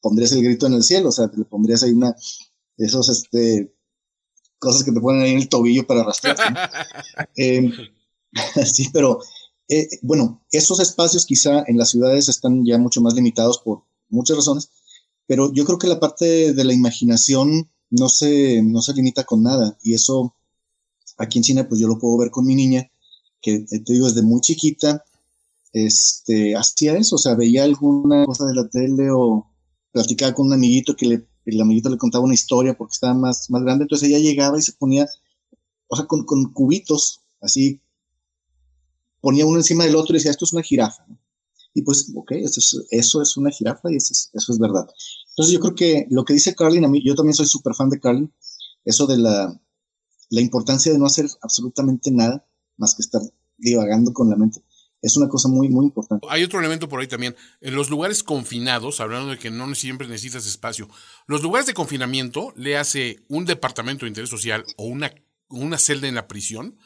pondrías el grito en el cielo, o sea, le pondrías ahí una, esos, este, cosas que te ponen ahí en el tobillo para arrastrar. Em, sí, pero eh, bueno, esos espacios quizá en las ciudades están ya mucho más limitados por muchas razones, pero yo creo que la parte de la imaginación no se, no se limita con nada. Y eso aquí en China, pues yo lo puedo ver con mi niña, que eh, te digo, desde muy chiquita, este, hacía eso, o sea, veía alguna cosa de la tele o platicaba con un amiguito que le, el amiguito le contaba una historia porque estaba más, más grande, entonces ella llegaba y se ponía, o sea, con, con cubitos, así, ponía uno encima del otro y decía, esto es una jirafa. Y pues, ok, eso es, eso es una jirafa y eso es, eso es verdad. Entonces yo creo que lo que dice Carlin, a mí, yo también soy súper fan de Carlin, eso de la, la importancia de no hacer absolutamente nada más que estar divagando con la mente. Es una cosa muy, muy importante. Hay otro elemento por ahí también. En los lugares confinados, hablando de que no siempre necesitas espacio, los lugares de confinamiento le hace un departamento de interés social o una, una celda en la prisión,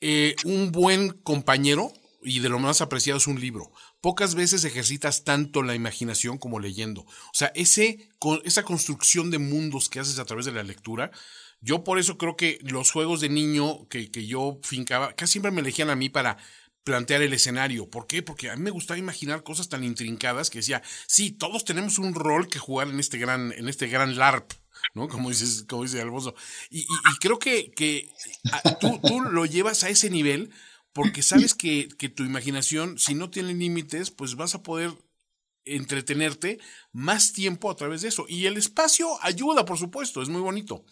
eh, un buen compañero y de lo más apreciado es un libro. Pocas veces ejercitas tanto la imaginación como leyendo. O sea, ese, esa construcción de mundos que haces a través de la lectura, yo por eso creo que los juegos de niño que, que yo fincaba, casi siempre me elegían a mí para plantear el escenario. ¿Por qué? Porque a mí me gustaba imaginar cosas tan intrincadas que decía, sí, todos tenemos un rol que jugar en este gran, en este gran LARP. ¿no? Como dices, como dice Alfonso. Y, y, creo que, que tú, tú, lo llevas a ese nivel porque sabes que, que tu imaginación, si no tiene límites, pues vas a poder entretenerte más tiempo a través de eso. Y el espacio ayuda, por supuesto, es muy bonito.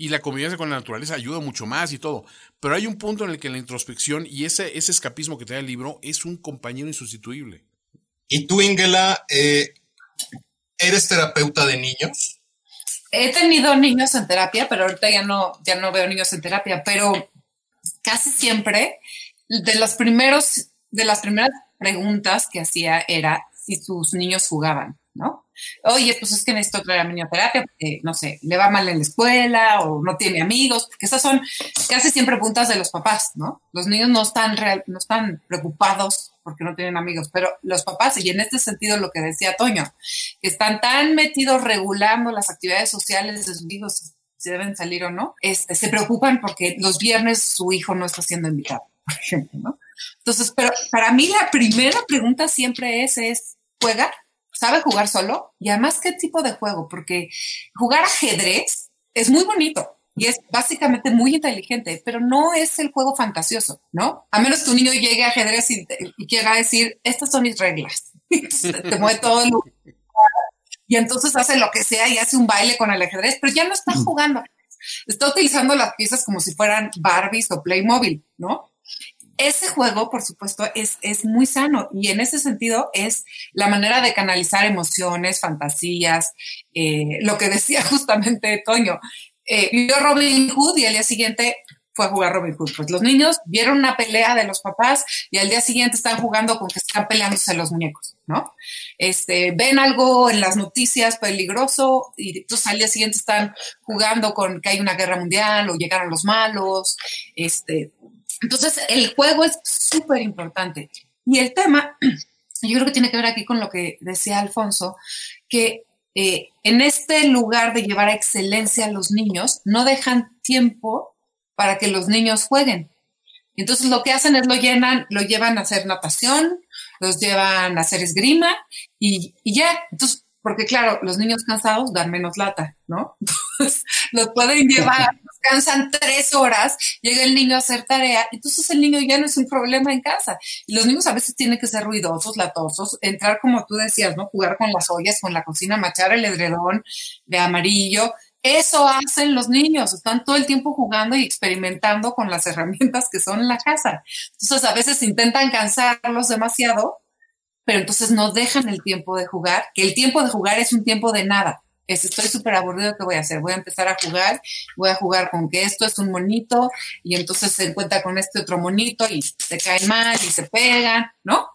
Y la convivencia con la naturaleza ayuda mucho más y todo. Pero hay un punto en el que la introspección y ese, ese escapismo que te da el libro es un compañero insustituible. ¿Y tú, Ingela, eh, eres terapeuta de niños? He tenido niños en terapia, pero ahorita ya no, ya no veo niños en terapia, pero casi siempre de los primeros, de las primeras preguntas que hacía era si sus niños jugaban, ¿no? Oye, pues es que necesito traer a mi terapia porque, no sé, le va mal en la escuela o no tiene amigos, porque esas son casi siempre preguntas de los papás, ¿no? Los niños no están, no están preocupados porque no tienen amigos, pero los papás, y en este sentido lo que decía Toño, que están tan metidos regulando las actividades sociales de sus hijos, si deben salir o no, este, se preocupan porque los viernes su hijo no está siendo invitado por ejemplo, ¿no? Entonces, pero para mí la primera pregunta siempre es, es, ¿juega? ¿Sabe jugar solo? Y además, ¿qué tipo de juego? Porque jugar ajedrez es muy bonito y es básicamente muy inteligente, pero no es el juego fantasioso, ¿no? A menos que un niño llegue a ajedrez y, quiera decir, estas son mis reglas. te mueve todo el y entonces hace lo que sea y hace un baile con el ajedrez, pero ya no está jugando. Está utilizando las piezas como si fueran Barbies o Playmobil, ¿no? Ese juego, por supuesto, es, es muy sano y en ese sentido es la manera de canalizar emociones, fantasías, eh, lo que decía justamente Toño. Eh, vio Robin Hood y al día siguiente fue a jugar Robin Hood. Pues los niños vieron una pelea de los papás y al día siguiente están jugando con que están peleándose los muñecos, ¿no? Este, ven algo en las noticias peligroso y entonces al día siguiente están jugando con que hay una guerra mundial o llegaron los malos, este, entonces, el juego es súper importante. Y el tema, yo creo que tiene que ver aquí con lo que decía Alfonso, que eh, en este lugar de llevar a excelencia a los niños, no dejan tiempo para que los niños jueguen. Entonces lo que hacen es lo llenan, lo llevan a hacer natación, los llevan a hacer esgrima y, y ya. Entonces porque claro, los niños cansados dan menos lata, ¿no? Entonces, los pueden llevar, cansan tres horas, llega el niño a hacer tarea, entonces el niño ya no es un problema en casa. Y los niños a veces tienen que ser ruidosos, latosos, entrar como tú decías, ¿no? Jugar con las ollas, con la cocina, machar el edredón de amarillo, eso hacen los niños, están todo el tiempo jugando y experimentando con las herramientas que son en la casa. Entonces a veces intentan cansarlos demasiado, pero entonces no dejan el tiempo de jugar, que el tiempo de jugar es un tiempo de nada. Es, estoy súper aburrido, ¿qué voy a hacer? Voy a empezar a jugar, voy a jugar con que esto es un monito y entonces se encuentra con este otro monito y se caen mal y se pegan, ¿no?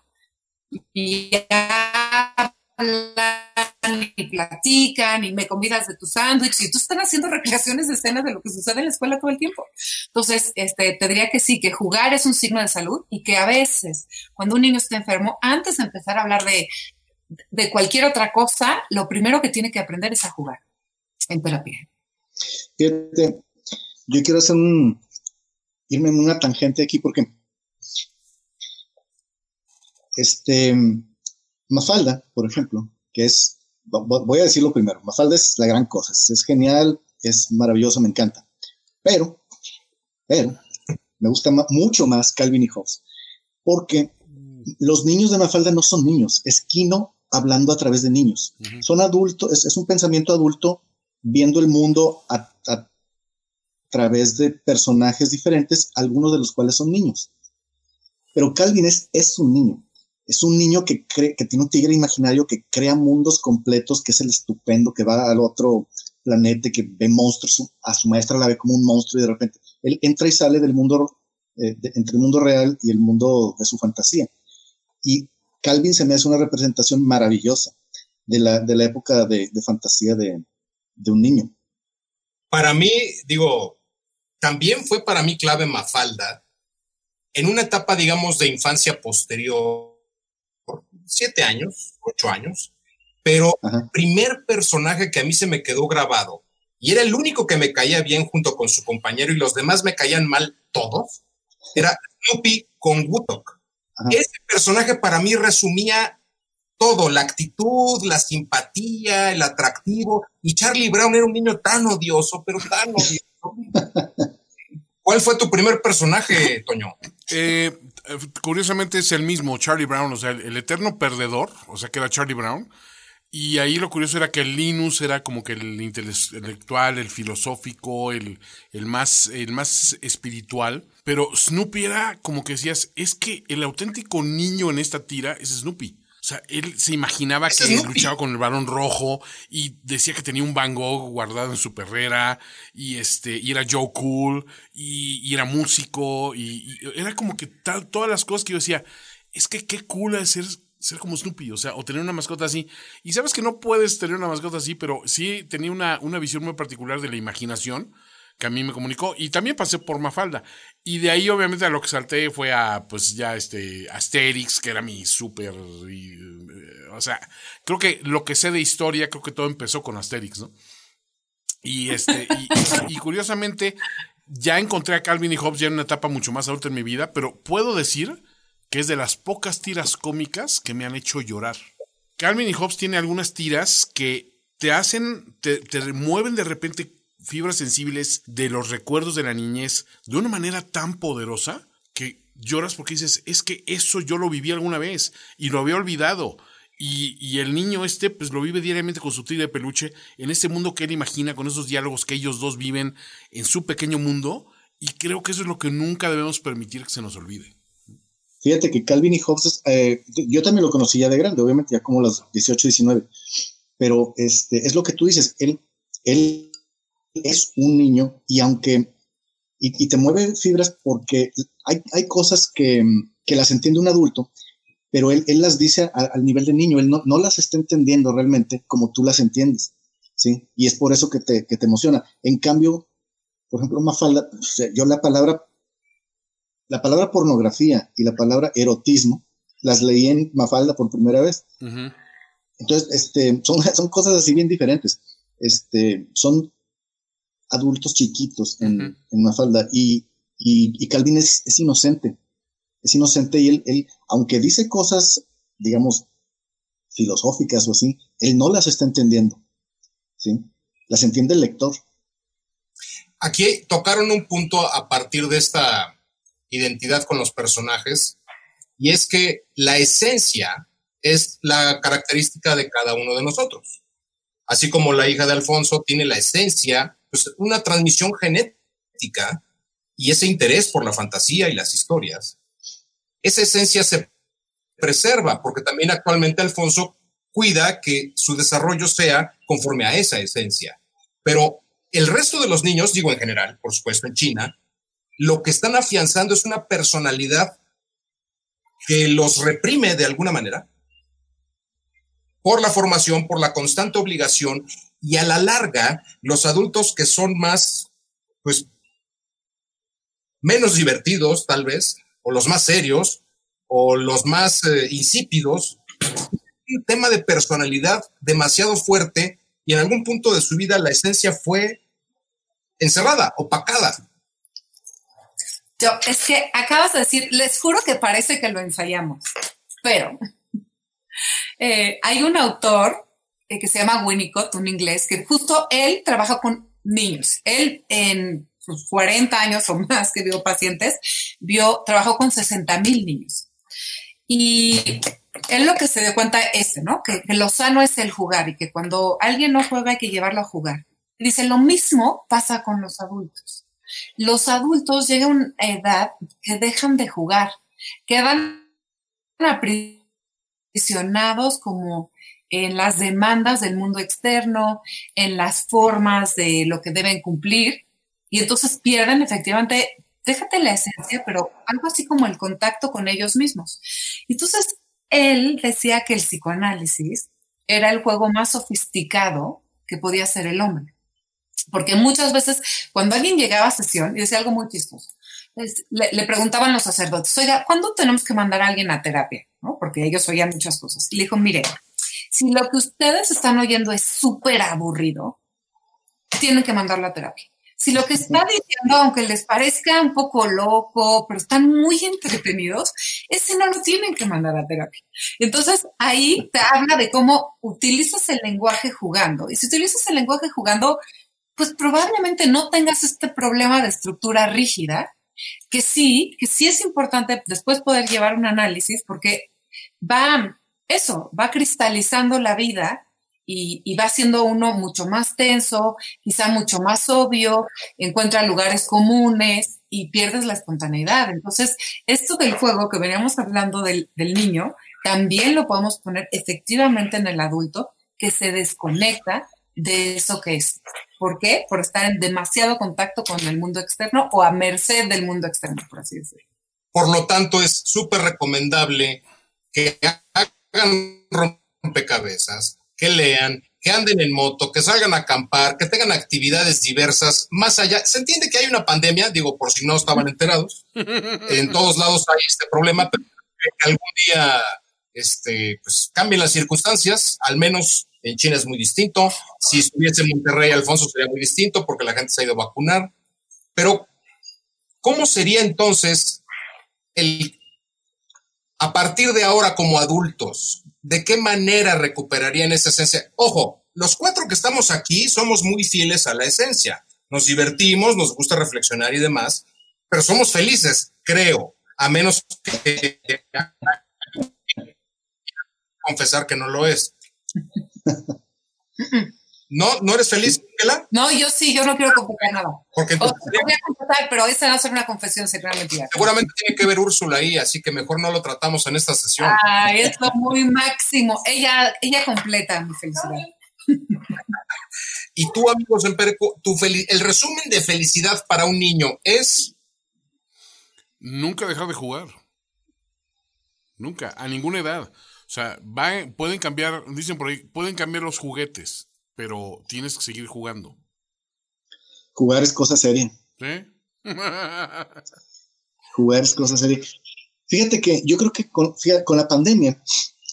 Y ya y platican y me convidas de tu sándwich y tú están haciendo recreaciones de escenas de lo que sucede en la escuela todo el tiempo. Entonces, este, te diría que sí, que jugar es un signo de salud y que a veces cuando un niño está enfermo, antes de empezar a hablar de, de cualquier otra cosa, lo primero que tiene que aprender es a jugar en terapia. Fíjate, yo quiero hacer un, irme en una tangente aquí porque este, Mafalda, por ejemplo, que es, voy a decirlo primero, Mafalda es la gran cosa, es, genial, es maravilloso, me encanta. Pero, pero, me gusta mucho más Calvin y Hobbes, porque los niños de Mafalda no son niños, es Kino hablando a través de niños. Son adultos, es, un pensamiento adulto viendo el mundo a, través de personajes diferentes, algunos de los cuales son niños. Pero Calvin es, es un niño es un niño que cree, que tiene un tigre imaginario que crea mundos completos, que es el estupendo, que va al otro planeta, que ve monstruos, a su maestra la ve como un monstruo y de repente él entra y sale del mundo, eh, entre el mundo real y el mundo de su fantasía. Y Calvin se me hace una representación maravillosa de la, de la época de, de fantasía de, de un niño. Para mí, digo, también fue para mí clave Mafalda en una etapa, digamos, de infancia posterior siete años, ocho años, pero el primer personaje que a mí se me quedó grabado y era el único que me caía bien junto con su compañero y los demás me caían mal todos, era Snoopy con Woodstock. Ese personaje para mí resumía todo, la actitud, la simpatía, el atractivo, y Charlie Brown era un niño tan odioso, pero tan odioso. ¿Cuál fue tu primer personaje, Toño? Eh, curiosamente es el mismo, Charlie Brown, o sea, el, eterno perdedor, o sea, que era Charlie Brown. Y ahí lo curioso era que Linus era como que el intelectual, el filosófico, el, el, más, el más espiritual. Pero Snoopy era como que decías, es que el auténtico niño en esta tira es Snoopy. O sea, él se imaginaba que luchaba con el varón rojo y decía que tenía un Van Gogh guardado en su perrera y este y era Joe Cool y, era músico y, era como que tal, todas las cosas que yo decía, es que qué cool es ser, ser como Snoopy, o sea, o tener una mascota así. Y sabes que no puedes tener una mascota así, pero sí tenía una, una visión muy particular de la imaginación que a mí me comunicó y también pasé por Mafalda. Y de ahí obviamente a lo que salté fue a pues ya este Asterix que era mi súper eh, o sea creo que lo que sé de historia creo que todo empezó con Asterix no y este y, curiosamente ya encontré a Calvin y Hobbes ya en una etapa mucho más adulta en mi vida pero puedo decir que es de las pocas tiras cómicas que me han hecho llorar. Calvin y Hobbes tiene algunas tiras que te hacen te, te mueven de repente fibras sensibles de los recuerdos de la niñez de una manera tan poderosa que lloras porque dices, es que eso yo lo viví alguna vez y lo había olvidado. Y, el niño este, pues lo vive diariamente con su tigre de peluche, en ese mundo que él imagina, con esos diálogos que ellos dos viven en su pequeño mundo, y creo que eso es lo que nunca debemos permitir que se nos olvide. Fíjate que Calvin y Hobbes, eh, yo también lo conocía de grande, obviamente ya como las 18, 19, pero este, es lo que tú dices, él, él es un niño y aunque, y, te mueve fibras porque hay, hay cosas que, que, las entiende un adulto, pero él, él las dice al nivel de niño, él no, no, las está entendiendo realmente como tú las entiendes, ¿sí? Y es por eso que te, que te emociona. En cambio, por ejemplo, Mafalda, yo la palabra, la palabra pornografía y la palabra erotismo, las leí en Mafalda por primera vez. Entonces, este, son, son cosas así bien diferentes. Este, son adultos chiquitos en, una falda y, y, Calvin es, inocente, es inocente y él, él, aunque dice cosas, digamos, filosóficas o así, él no las está entendiendo, ¿sí? Las entiende el lector. Aquí tocaron un punto a partir de esta identidad con los personajes, y es que la esencia es la característica de cada uno de nosotros. así como la hija de Alfonso tiene la esencia, pues una transmisión genética y ese interés por la fantasía y las historias. Esa esencia se preserva porque también actualmente Alfonso cuida que su desarrollo sea conforme a esa esencia. Pero el resto de los niños, digo en general, por supuesto en China, lo que están afianzando es una personalidad que los reprime de alguna manera por la formación, por la constante obligación y a la larga los adultos que son más, pues, menos divertidos tal vez, o los más serios, o los más eh, insípidos, un tema de personalidad demasiado fuerte y en algún punto de su vida la esencia fue encerrada, opacada. Yo, es que acabas de decir, les juro que parece que lo ensayamos, pero eh, hay un autor eh, que se llama Winnicott, un inglés, que justo él trabaja con niños. Él en sus 40 años o más que vio pacientes, vio, trabajó con 60 mil niños. Y él lo que se dio cuenta es, ¿no? Que, que, lo sano es el jugar y que cuando alguien no juega hay que llevarlo a jugar. Dice, lo mismo pasa con los adultos. Los adultos llegan a una edad que dejan de jugar, quedan aprisionados como en las demandas del mundo externo, en las formas de lo que deben cumplir, y entonces pierden efectivamente, déjate la esencia, pero algo así como el contacto con ellos mismos. Entonces, él decía que el psicoanálisis era el juego más sofisticado que podía hacer el hombre. Porque muchas veces cuando alguien llegaba a sesión, y decía algo muy chistoso, le, preguntaban los sacerdotes, oiga, ¿cuándo tenemos que mandar a alguien a terapia? ¿No? Porque ellos oían muchas cosas. Y le dijo, mire, si lo que ustedes están oyendo es súper aburrido, tienen que mandarlo a terapia. Si lo que está diciendo, aunque les parezca un poco loco, pero están muy entretenidos, ese no lo tienen que mandar a terapia. Entonces, ahí te habla de cómo utilizas el lenguaje jugando. Y si utilizas el lenguaje jugando, pues probablemente no tengas este problema de estructura rígida, que sí, que sí es importante después poder llevar un análisis porque va, eso, va cristalizando la vida y, va siendo uno mucho más tenso, quizá mucho más obvio, encuentra lugares comunes y pierdes la espontaneidad. Entonces, esto del juego que veníamos hablando del, niño, también lo podemos poner efectivamente en el adulto que se desconecta de eso que es. ¿Por qué? Por estar en demasiado contacto con el mundo externo o a merced del mundo externo, por así decirlo. Por lo tanto, es súper recomendable que hagan rompecabezas, que lean, que anden en moto, que salgan a acampar, que tengan actividades diversas, más allá. Se entiende que hay una pandemia, digo, por si no estaban enterados. En todos lados hay este problema, pero que algún día este, pues, cambien las circunstancias, al menos en China es muy distinto. Si estuviese en Monterrey, Alfonso, sería muy distinto porque la gente se ha ido a vacunar. Pero, ¿cómo sería entonces el, a partir de ahora como adultos, de qué manera recuperarían esa esencia? Ojo, los cuatro que estamos aquí somos muy fieles a la esencia. Nos divertimos, nos gusta reflexionar y demás, pero somos felices, creo, a menos que confesar que no lo es. ¿No? ¿No eres feliz, Miguela? No, yo sí, yo no quiero confesar nada. Porque voy a confesar, pero esa no ser una confesión, sería mentira. Seguramente tiene que ver Úrsula ahí, así que mejor no lo tratamos en esta sesión. Ay, es lo muy máximo. Ella, ella completa mi felicidad. y tú, amigos en Perco, tu el resumen de felicidad para un niño es... Nunca dejar de jugar. Nunca, a ninguna edad. O sea, pueden cambiar, dicen por ahí, pueden cambiar los juguetes, pero tienes que seguir jugando. Jugar es cosa seria. ¿Sí? Jugar es cosa seria. Fíjate que yo creo que con, con la pandemia,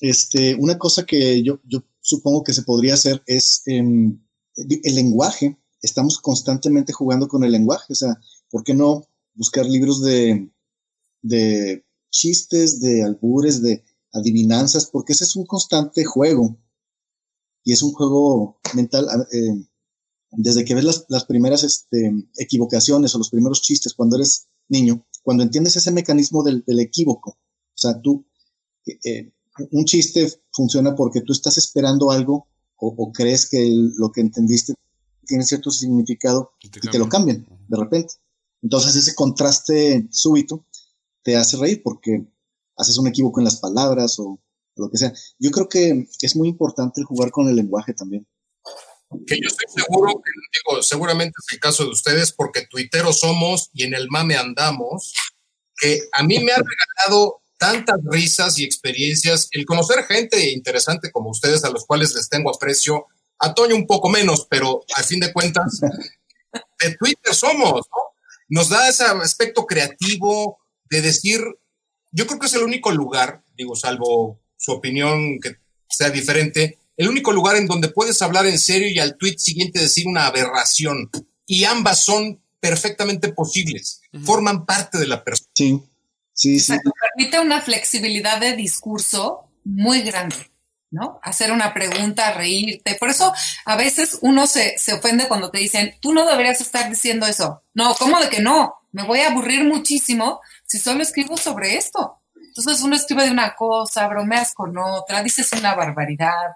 este, una cosa que yo, yo supongo que se podría hacer es em, el lenguaje. Estamos constantemente jugando con el lenguaje. O sea, ¿por qué no buscar libros de, de chistes, de albures, de adivinanzas, porque ese es un constante juego y es un juego mental. Eh, desde que ves las, las primeras este, equivocaciones o los primeros chistes cuando eres niño, cuando entiendes ese mecanismo del, del equívoco, o sea, tú, eh, eh, un chiste funciona porque tú estás esperando algo o, crees que lo que entendiste tiene cierto significado y te, lo cambian de repente. Entonces ese contraste súbito te hace reír porque haces un equívoco en las palabras o lo que sea. Yo creo que es muy importante jugar con el lenguaje también. Que yo estoy seguro, digo, seguramente es el caso de ustedes, porque tuiteros somos y en el mame andamos, que a mí me ha regalado tantas risas y experiencias el conocer gente interesante como ustedes, a los cuales les tengo aprecio, a Toño un poco menos, pero a fin de cuentas, de Twitter somos, ¿no? Nos da ese aspecto creativo de decir, yo creo que es el único lugar, digo, salvo su opinión que sea diferente, el único lugar en donde puedes hablar en serio y al tweet siguiente decir una aberración. Y ambas son perfectamente posibles, forman parte de la persona. Sí, sí, sí. permite una flexibilidad de discurso muy grande. ¿no? Hacer una pregunta, reírte. Por eso a veces uno se, se, ofende cuando te dicen, tú no deberías estar diciendo eso. No, ¿cómo de que no? Me voy a aburrir muchísimo si solo escribo sobre esto. Entonces uno escribe de una cosa, bromeas con otra, dices una barbaridad.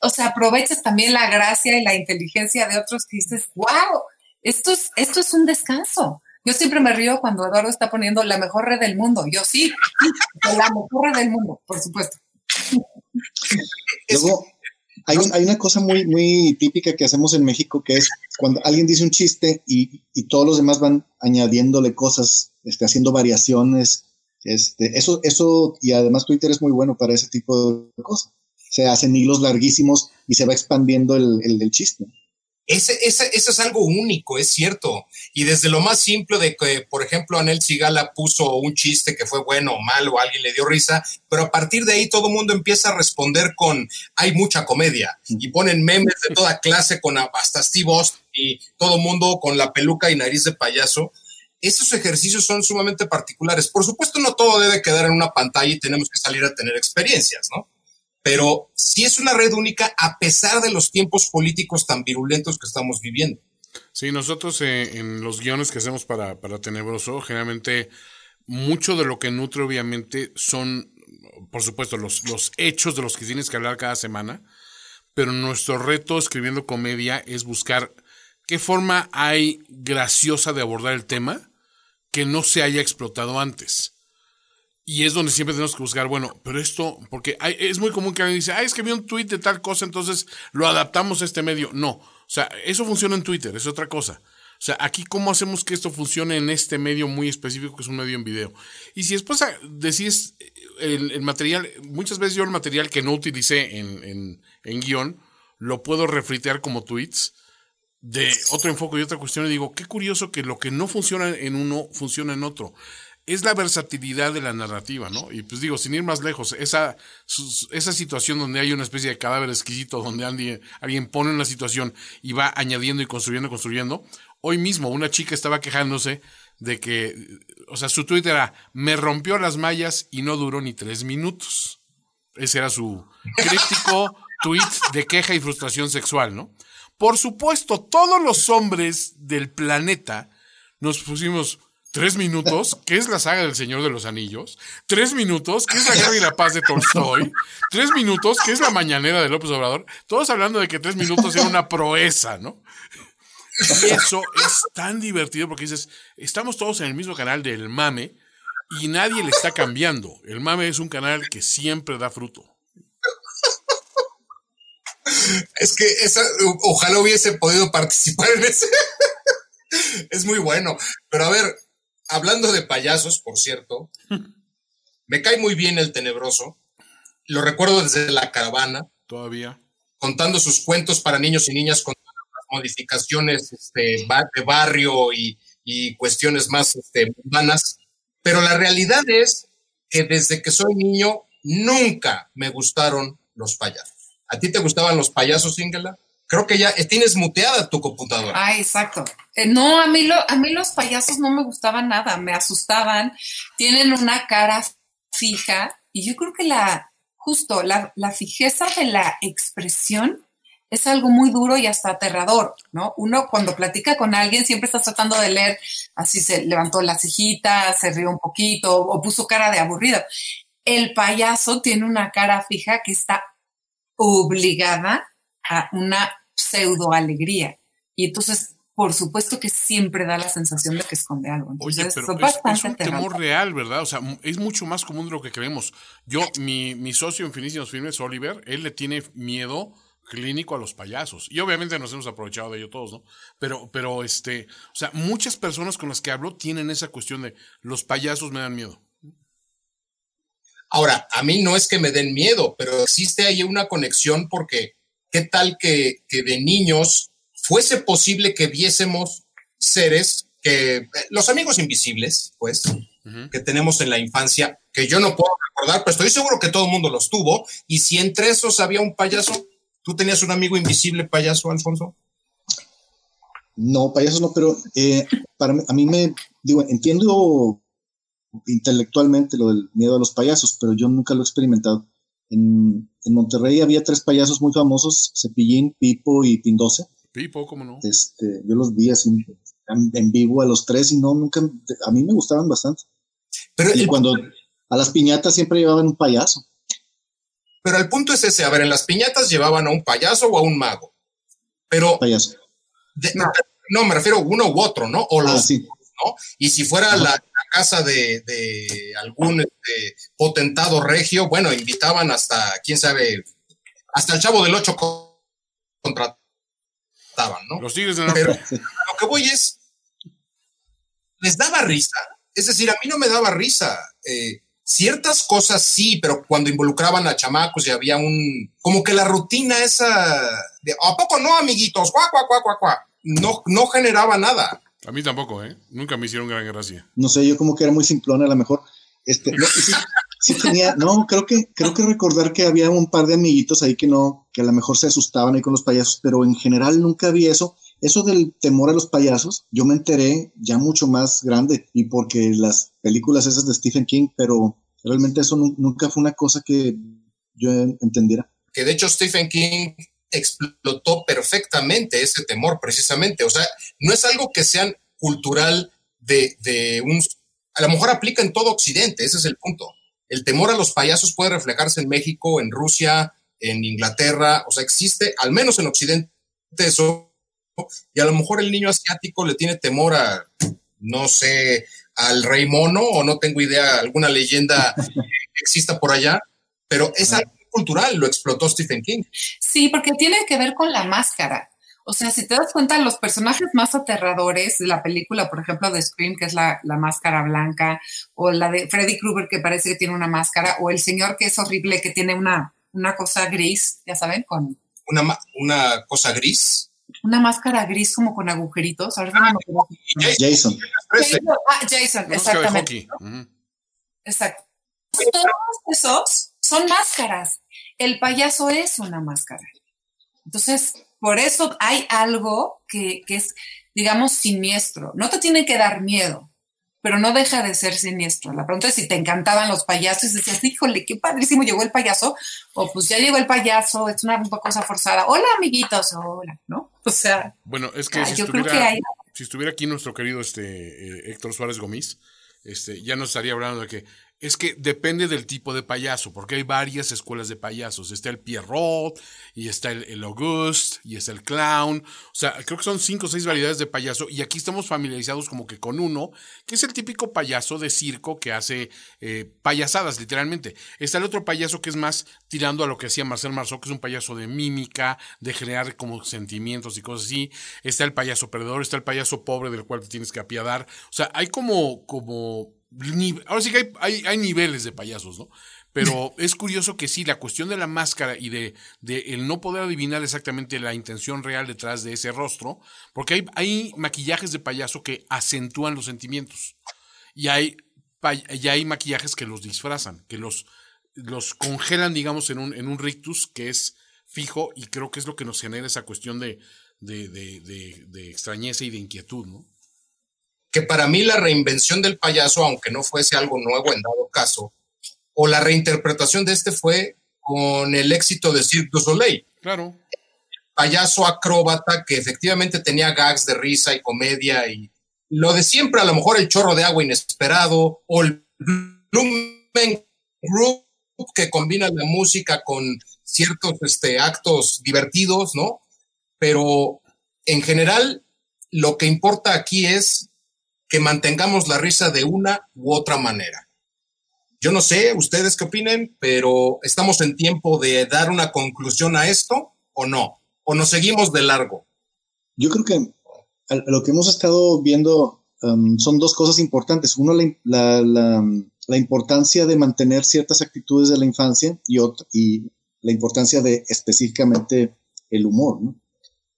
O sea, aprovechas también la gracia y la inteligencia de otros que dices, wow, esto es, esto es un descanso. Yo siempre me río cuando Eduardo está poniendo la mejor red del mundo. Yo sí, la mejor red del mundo, por supuesto. Luego, hay, hay, una cosa muy, muy típica que hacemos en México que es cuando alguien dice un chiste y, y todos los demás van añadiéndole cosas, este, haciendo variaciones este, eso, eso, y además Twitter es muy bueno para ese tipo de cosas. Se hacen hilos larguísimos y se va expandiendo el, el, chiste. Ese, ese, eso es algo único, es cierto. Y desde lo más simple de que, por ejemplo, Anel Sigala puso un chiste que fue bueno o malo, alguien le dio risa, pero a partir de ahí todo el mundo empieza a responder con hay mucha comedia y ponen memes de toda clase con hasta Steve Austin y todo el mundo con la peluca y nariz de payaso esos ejercicios son sumamente particulares. Por supuesto, no todo debe quedar en una pantalla y tenemos que salir a tener experiencias, ¿no? Pero sí es una red única a pesar de los tiempos políticos tan virulentos que estamos viviendo. Sí, nosotros eh, en los guiones que hacemos para, para Tenebroso, generalmente mucho de lo que nutre obviamente son, por supuesto, los, los hechos de los que tienes que hablar cada semana, pero nuestro reto escribiendo comedia es buscar qué forma hay graciosa de abordar el tema que no se haya explotado antes. Y es donde siempre tenemos que buscar, bueno, pero esto, porque es muy común que alguien dice, ay, es que vi un tweet de tal cosa, entonces lo adaptamos a este medio. No, o sea, eso funciona en Twitter, es otra cosa. O sea, aquí cómo hacemos que esto funcione en este medio muy específico que es un medio en video. Y si después decís el, material, muchas veces yo el material que no utilicé en, en, en guion, lo puedo refritear como tweets de otro enfoque y otra cuestión y digo, qué curioso que lo que no funciona en uno funciona en otro. Es la versatilidad de la narrativa, ¿no? Y pues digo, sin ir más lejos, esa, esa situación donde hay una especie de cadáver exquisito, donde alguien, alguien pone una situación y va añadiendo y construyendo, construyendo. Hoy mismo una chica estaba quejándose de que, o sea, su Twitter era, me rompió las mallas y no duró ni tres minutos. Ese era su críptico tweet de queja y frustración sexual, ¿no? Por supuesto, todos los hombres del planeta nos pusimos tres minutos, que es la saga del Señor de los Anillos, tres minutos, que es la guerra y la paz de Tolstoy, tres minutos, que es la mañanera de López Obrador, todos hablando de que tres minutos era una proeza, ¿no? Y eso es tan divertido porque dices, estamos todos en el mismo canal del mame y nadie le está cambiando. El mame es un canal que siempre da fruto. Es que esa, ojalá hubiese podido participar en ese. es muy bueno. Pero a ver, hablando de payasos, por cierto, me cae muy bien el tenebroso. Lo recuerdo desde la caravana. Todavía. Contando sus cuentos para niños y niñas con modificaciones este, de barrio y, cuestiones más este, mundanas. Pero la realidad es que desde que soy niño nunca me gustaron los payasos. ¿A ti te gustaban los payasos, Ingela? Creo que ya tienes muteada tu computadora. Ah, exacto. Eh, no, a mí, los payasos no me gustaban nada, me asustaban. Tienen una cara fija y yo creo que la, justo, la, fijeza de la expresión es algo muy duro y hasta aterrador, ¿no? Uno cuando platica con alguien siempre está tratando de leer, así se levantó la cejita, se rió un poquito o puso cara de aburrido. El payaso tiene una cara fija que está obligada a una pseudo alegría. Y entonces, por supuesto que siempre da la sensación de que esconde algo. Oye, pero es, un temor real, ¿verdad? O sea, es mucho más común de lo que creemos. Yo, mi, mi socio en Finísimos Filmes, Oliver, él le tiene miedo clínico a los payasos. Y obviamente nos hemos aprovechado de ello todos, ¿no? Pero, pero este, o sea, muchas personas con las que hablo tienen esa cuestión de los payasos me dan miedo. Ahora, a mí no es que me den miedo, pero existe ahí una conexión porque qué tal que, de niños fuese posible que viésemos seres que los amigos invisibles, pues, que tenemos en la infancia, que yo no puedo recordar, pero estoy seguro que todo el mundo los tuvo, y si entre esos había un payaso, ¿tú tenías un amigo invisible payaso, Alfonso? No, payasos no, pero eh, para a mí me, digo, entiendo intelectualmente lo del miedo a los payasos, pero yo nunca lo he experimentado. En, Monterrey había tres payasos muy famosos, Cepillín, Pipo y Pindoce. Pipo, ¿cómo no? Este, yo los vi así en, vivo a los tres y no, nunca, a mí me gustaban bastante. Pero y cuando a las piñatas siempre llevaban un payaso. Pero el punto es ese, a ver, en las piñatas llevaban a un payaso o a un mago. Pero... Payaso. no. me refiero a uno u otro, ¿no? O ah, los, ¿no? Y si fuera la, casa de, algún este, potentado regio, bueno, invitaban hasta, quién sabe, hasta el chavo del ocho contrataban, ¿no? Los tigres de Pero lo que voy es, les daba risa. Es decir, a mí no me daba risa. Eh, ciertas cosas sí, pero cuando involucraban a chamacos y había un, como que la rutina esa de, ¿a poco no, amiguitos? Cuá, cuá, cuá, cuá, cuá. No, no generaba nada. A mí tampoco, ¿eh? Nunca me hicieron gran gracia. No sé, yo como que era muy simplón a lo mejor. Este, no, sí, tenía, no, creo que, creo que recordar que había un par de amiguitos ahí que no, que a lo mejor se asustaban ahí con los payasos, pero en general nunca vi eso. Eso del temor a los payasos, yo me enteré ya mucho más grande y porque las películas esas de Stephen King, pero realmente eso nunca fue una cosa que yo entendiera. Que de hecho Stephen King explotó perfectamente ese temor, precisamente. O sea, no es algo que sea cultural de, un... A lo mejor aplica en todo Occidente, ese es el punto. El temor a los payasos puede reflejarse en México, en Rusia, en Inglaterra, o sea, existe, al menos en Occidente, eso. Y a lo mejor el niño asiático le tiene temor a, no sé, al rey mono, o no tengo idea, alguna leyenda que exista por allá, pero es algo cultural, lo explotó Stephen King. Sí, porque tiene que ver con la máscara. O sea, si te das cuenta, los personajes más aterradores de la película, por ejemplo, de Scream, que es la, máscara blanca, o la de Freddy Krueger, que parece que tiene una máscara, o el señor que es horrible, que tiene una, una cosa gris, ya saben, con... Una, una cosa gris. Una máscara gris como con agujeritos. Ah, Jason. Jason. Ah, Jason, exactamente. Exacto. Todos esos son máscaras. El payaso es una máscara. Entonces, por eso hay algo que, es, digamos, siniestro. No te tiene que dar miedo, pero no deja de ser siniestro. La pregunta es si te encantaban los payasos y decías, híjole, qué padrísimo llegó el payaso, o pues ya llegó el payaso, es una, cosa forzada. Hola, amiguitos, hola, ¿no? O sea. Bueno, es que, si, estuviera, si estuviera aquí nuestro querido este, eh, Héctor Suárez Gómez, este, ya nos estaría hablando de que es que depende del tipo de payaso, porque hay varias escuelas de payasos. Está el Pierrot, y está el, el Auguste, y está el Clown. O sea, creo que son cinco o seis variedades de payaso, y aquí estamos familiarizados como que con uno, que es el típico payaso de circo que hace eh, payasadas, literalmente. Está el otro payaso que es más tirando a lo que hacía Marcel Marceau, que es un payaso de mímica, de generar como sentimientos y cosas así. Está el payaso perdedor, está el payaso pobre del cual te tienes que apiadar. O sea, hay como, como ahora sí que hay, niveles de payasos, ¿no? Pero es curioso que sí, la cuestión de la máscara y de, el no poder adivinar exactamente la intención real detrás de ese rostro, porque hay, hay maquillajes de payaso que acentúan los sentimientos. Y hay, hay maquillajes que los disfrazan, que los, los congelan, digamos, en un, en un rictus que es fijo y creo que es lo que nos genera esa cuestión de, de, de extrañeza y de inquietud, ¿no? Que para mí la reinvención del payaso, aunque no fuese algo nuevo en dado caso, o la reinterpretación de este fue con el éxito de Cirque du Soleil. Claro. Payaso acróbata que efectivamente tenía gags de risa y comedia y lo de siempre, a lo mejor el chorro de agua inesperado o el Blumen Group que combina la música con ciertos este, actos divertidos, ¿no? Pero en general, lo que importa aquí es que mantengamos la risa de una u otra manera. Yo no sé, ustedes qué opinen, pero ¿estamos en tiempo de dar una conclusión a esto o no? ¿O nos seguimos de largo? Yo creo que lo que hemos estado viendo um, son dos cosas importantes. Uno, la, la, importancia de mantener ciertas actitudes de la infancia y, otra, y la importancia de específicamente el humor, ¿no?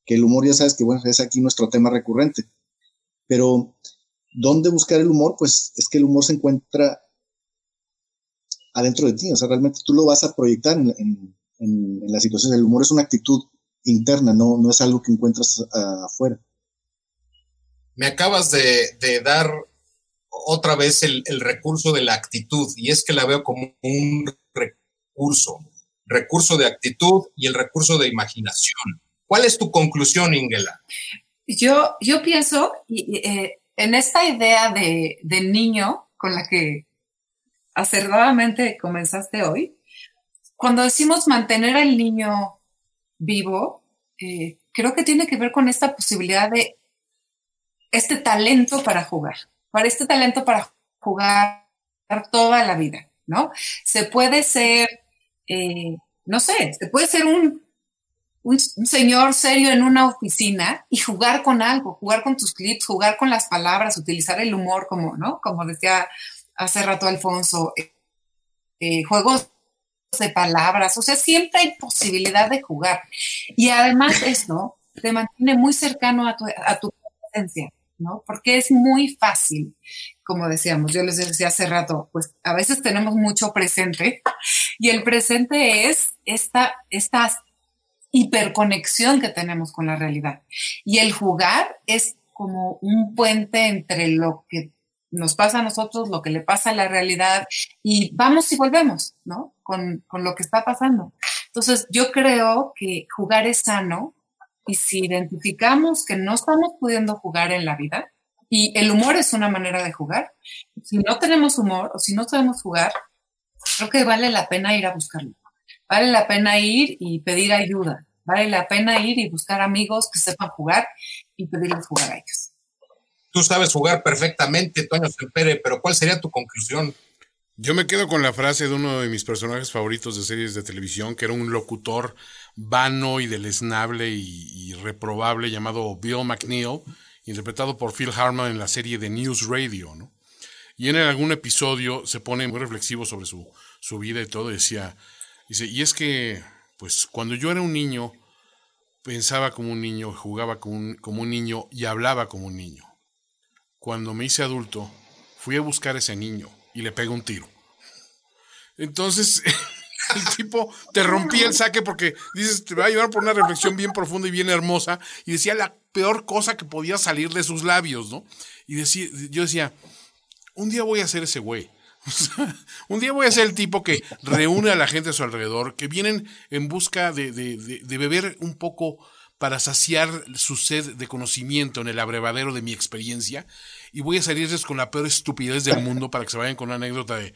Que el humor ya sabes que, bueno, es aquí nuestro tema recurrente. Pero, ¿dónde buscar el humor? Pues es que el humor se encuentra adentro de ti, o sea, realmente tú lo vas a proyectar en, en, en, la situación. El humor es una actitud interna, no, no es algo que encuentras afuera. Me acabas de, de dar otra vez el, el, recurso de la actitud y es que la veo como un recurso, recurso de actitud y el recurso de imaginación. ¿Cuál es tu conclusión, Ingela? Yo, yo pienso eh, en esta idea de, niño con la que acertadamente comenzaste hoy, cuando decimos mantener al niño vivo, eh, creo que tiene que ver con esta posibilidad de este talento para jugar, para este talento para jugar toda la vida, ¿no? Se puede ser, eh, no sé, se puede ser un, un, señor serio en una oficina y jugar con algo, jugar con tus clips, jugar con las palabras, utilizar el humor como, ¿no? Como decía hace rato Alfonso, eh, eh, juegos de palabras, o sea, siempre hay posibilidad de jugar. Y además esto te mantiene muy cercano a tu, a tu presencia, ¿no? Porque es muy fácil, como decíamos, yo les decía hace rato, pues a veces tenemos mucho presente y el presente es esta, esta hiperconexión que tenemos con la realidad. Y el jugar es como un puente entre lo que nos pasa a nosotros, lo que le pasa a la realidad y vamos y volvemos, ¿no? Con, con lo que está pasando. Entonces, yo creo que jugar es sano y si identificamos que no estamos pudiendo jugar en la vida, y el humor es una manera de jugar, si no tenemos humor o si no sabemos jugar, creo que vale la pena ir a buscarlo. Vale la pena ir y pedir ayuda. Vale la pena ir y buscar amigos que sepan jugar y pedirles jugar a ellos. Tú sabes jugar perfectamente, Toño Sempere, pero ¿cuál sería tu conclusión? Yo me quedo con la frase de uno de mis personajes favoritos de series de televisión, que era un locutor vano y deleznable y, reprobable llamado Bill McNeil, interpretado por Phil Hartman en la serie de News Radio, ¿no? Y en algún episodio se pone muy reflexivo sobre su, su vida y todo, y decía, dice, y es que, pues, cuando yo era un niño, pensaba como un niño, jugaba como un niño y hablaba como un niño cuando me hice adulto, fui a buscar a ese niño y le pegué un tiro. Entonces, el tipo te rompía el saque porque dices, te va a llevar por una reflexión bien profunda y bien hermosa. Y decía la peor cosa que podía salir de sus labios, ¿no? Y decía, yo decía, un día voy a ser ese güey. un día voy a ser el tipo que reúne a la gente a su alrededor, que vienen en busca de, de beber un poco para saciar su sed de conocimiento en el abrevadero de mi experiencia y voy a salirles con la peor estupidez del mundo para que se vayan con una anécdota de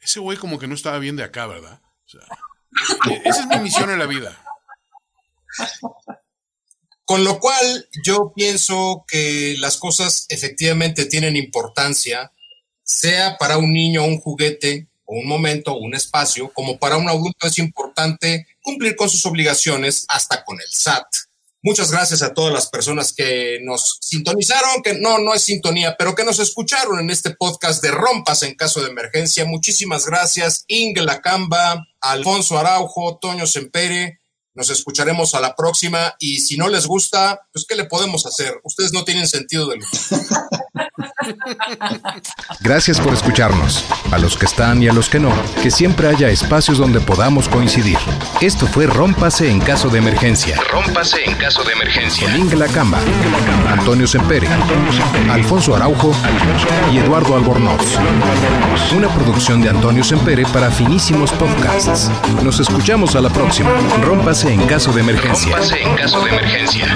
ese güey como que no estaba bien de acá, ¿verdad? E-, esa es mi misión en la vida. Con lo cual yo pienso que las cosas efectivamente tienen importancia, sea para un niño un juguete o un momento un espacio, como para un adulto es importante cumplir con sus obligaciones hasta con el SAT. Muchas gracias a todas las personas que nos sintonizaron, que no, no es sintonía, pero que nos escucharon en este podcast de Rompas en caso de emergencia. Muchísimas gracias, Inge Lacamba, Alfonso Araujo, Toño Sempere. Nos escucharemos a la próxima y si no les gusta, pues ¿qué le podemos hacer? Ustedes no tienen sentido de luz. Gracias por escucharnos. A los que están y a los que no, que siempre haya espacios donde podamos coincidir. Esto fue Rómpase en caso de emergencia. Rómpase en caso de emergencia. Con Inge Camba, Antonio Sempere, Alfonso Araujo y Eduardo Albornoz. Una producción de Antonio Sempere para finísimos podcasts. Nos escuchamos a la próxima. Rómpase en caso de emergencia. Rómpase en caso de emergencia.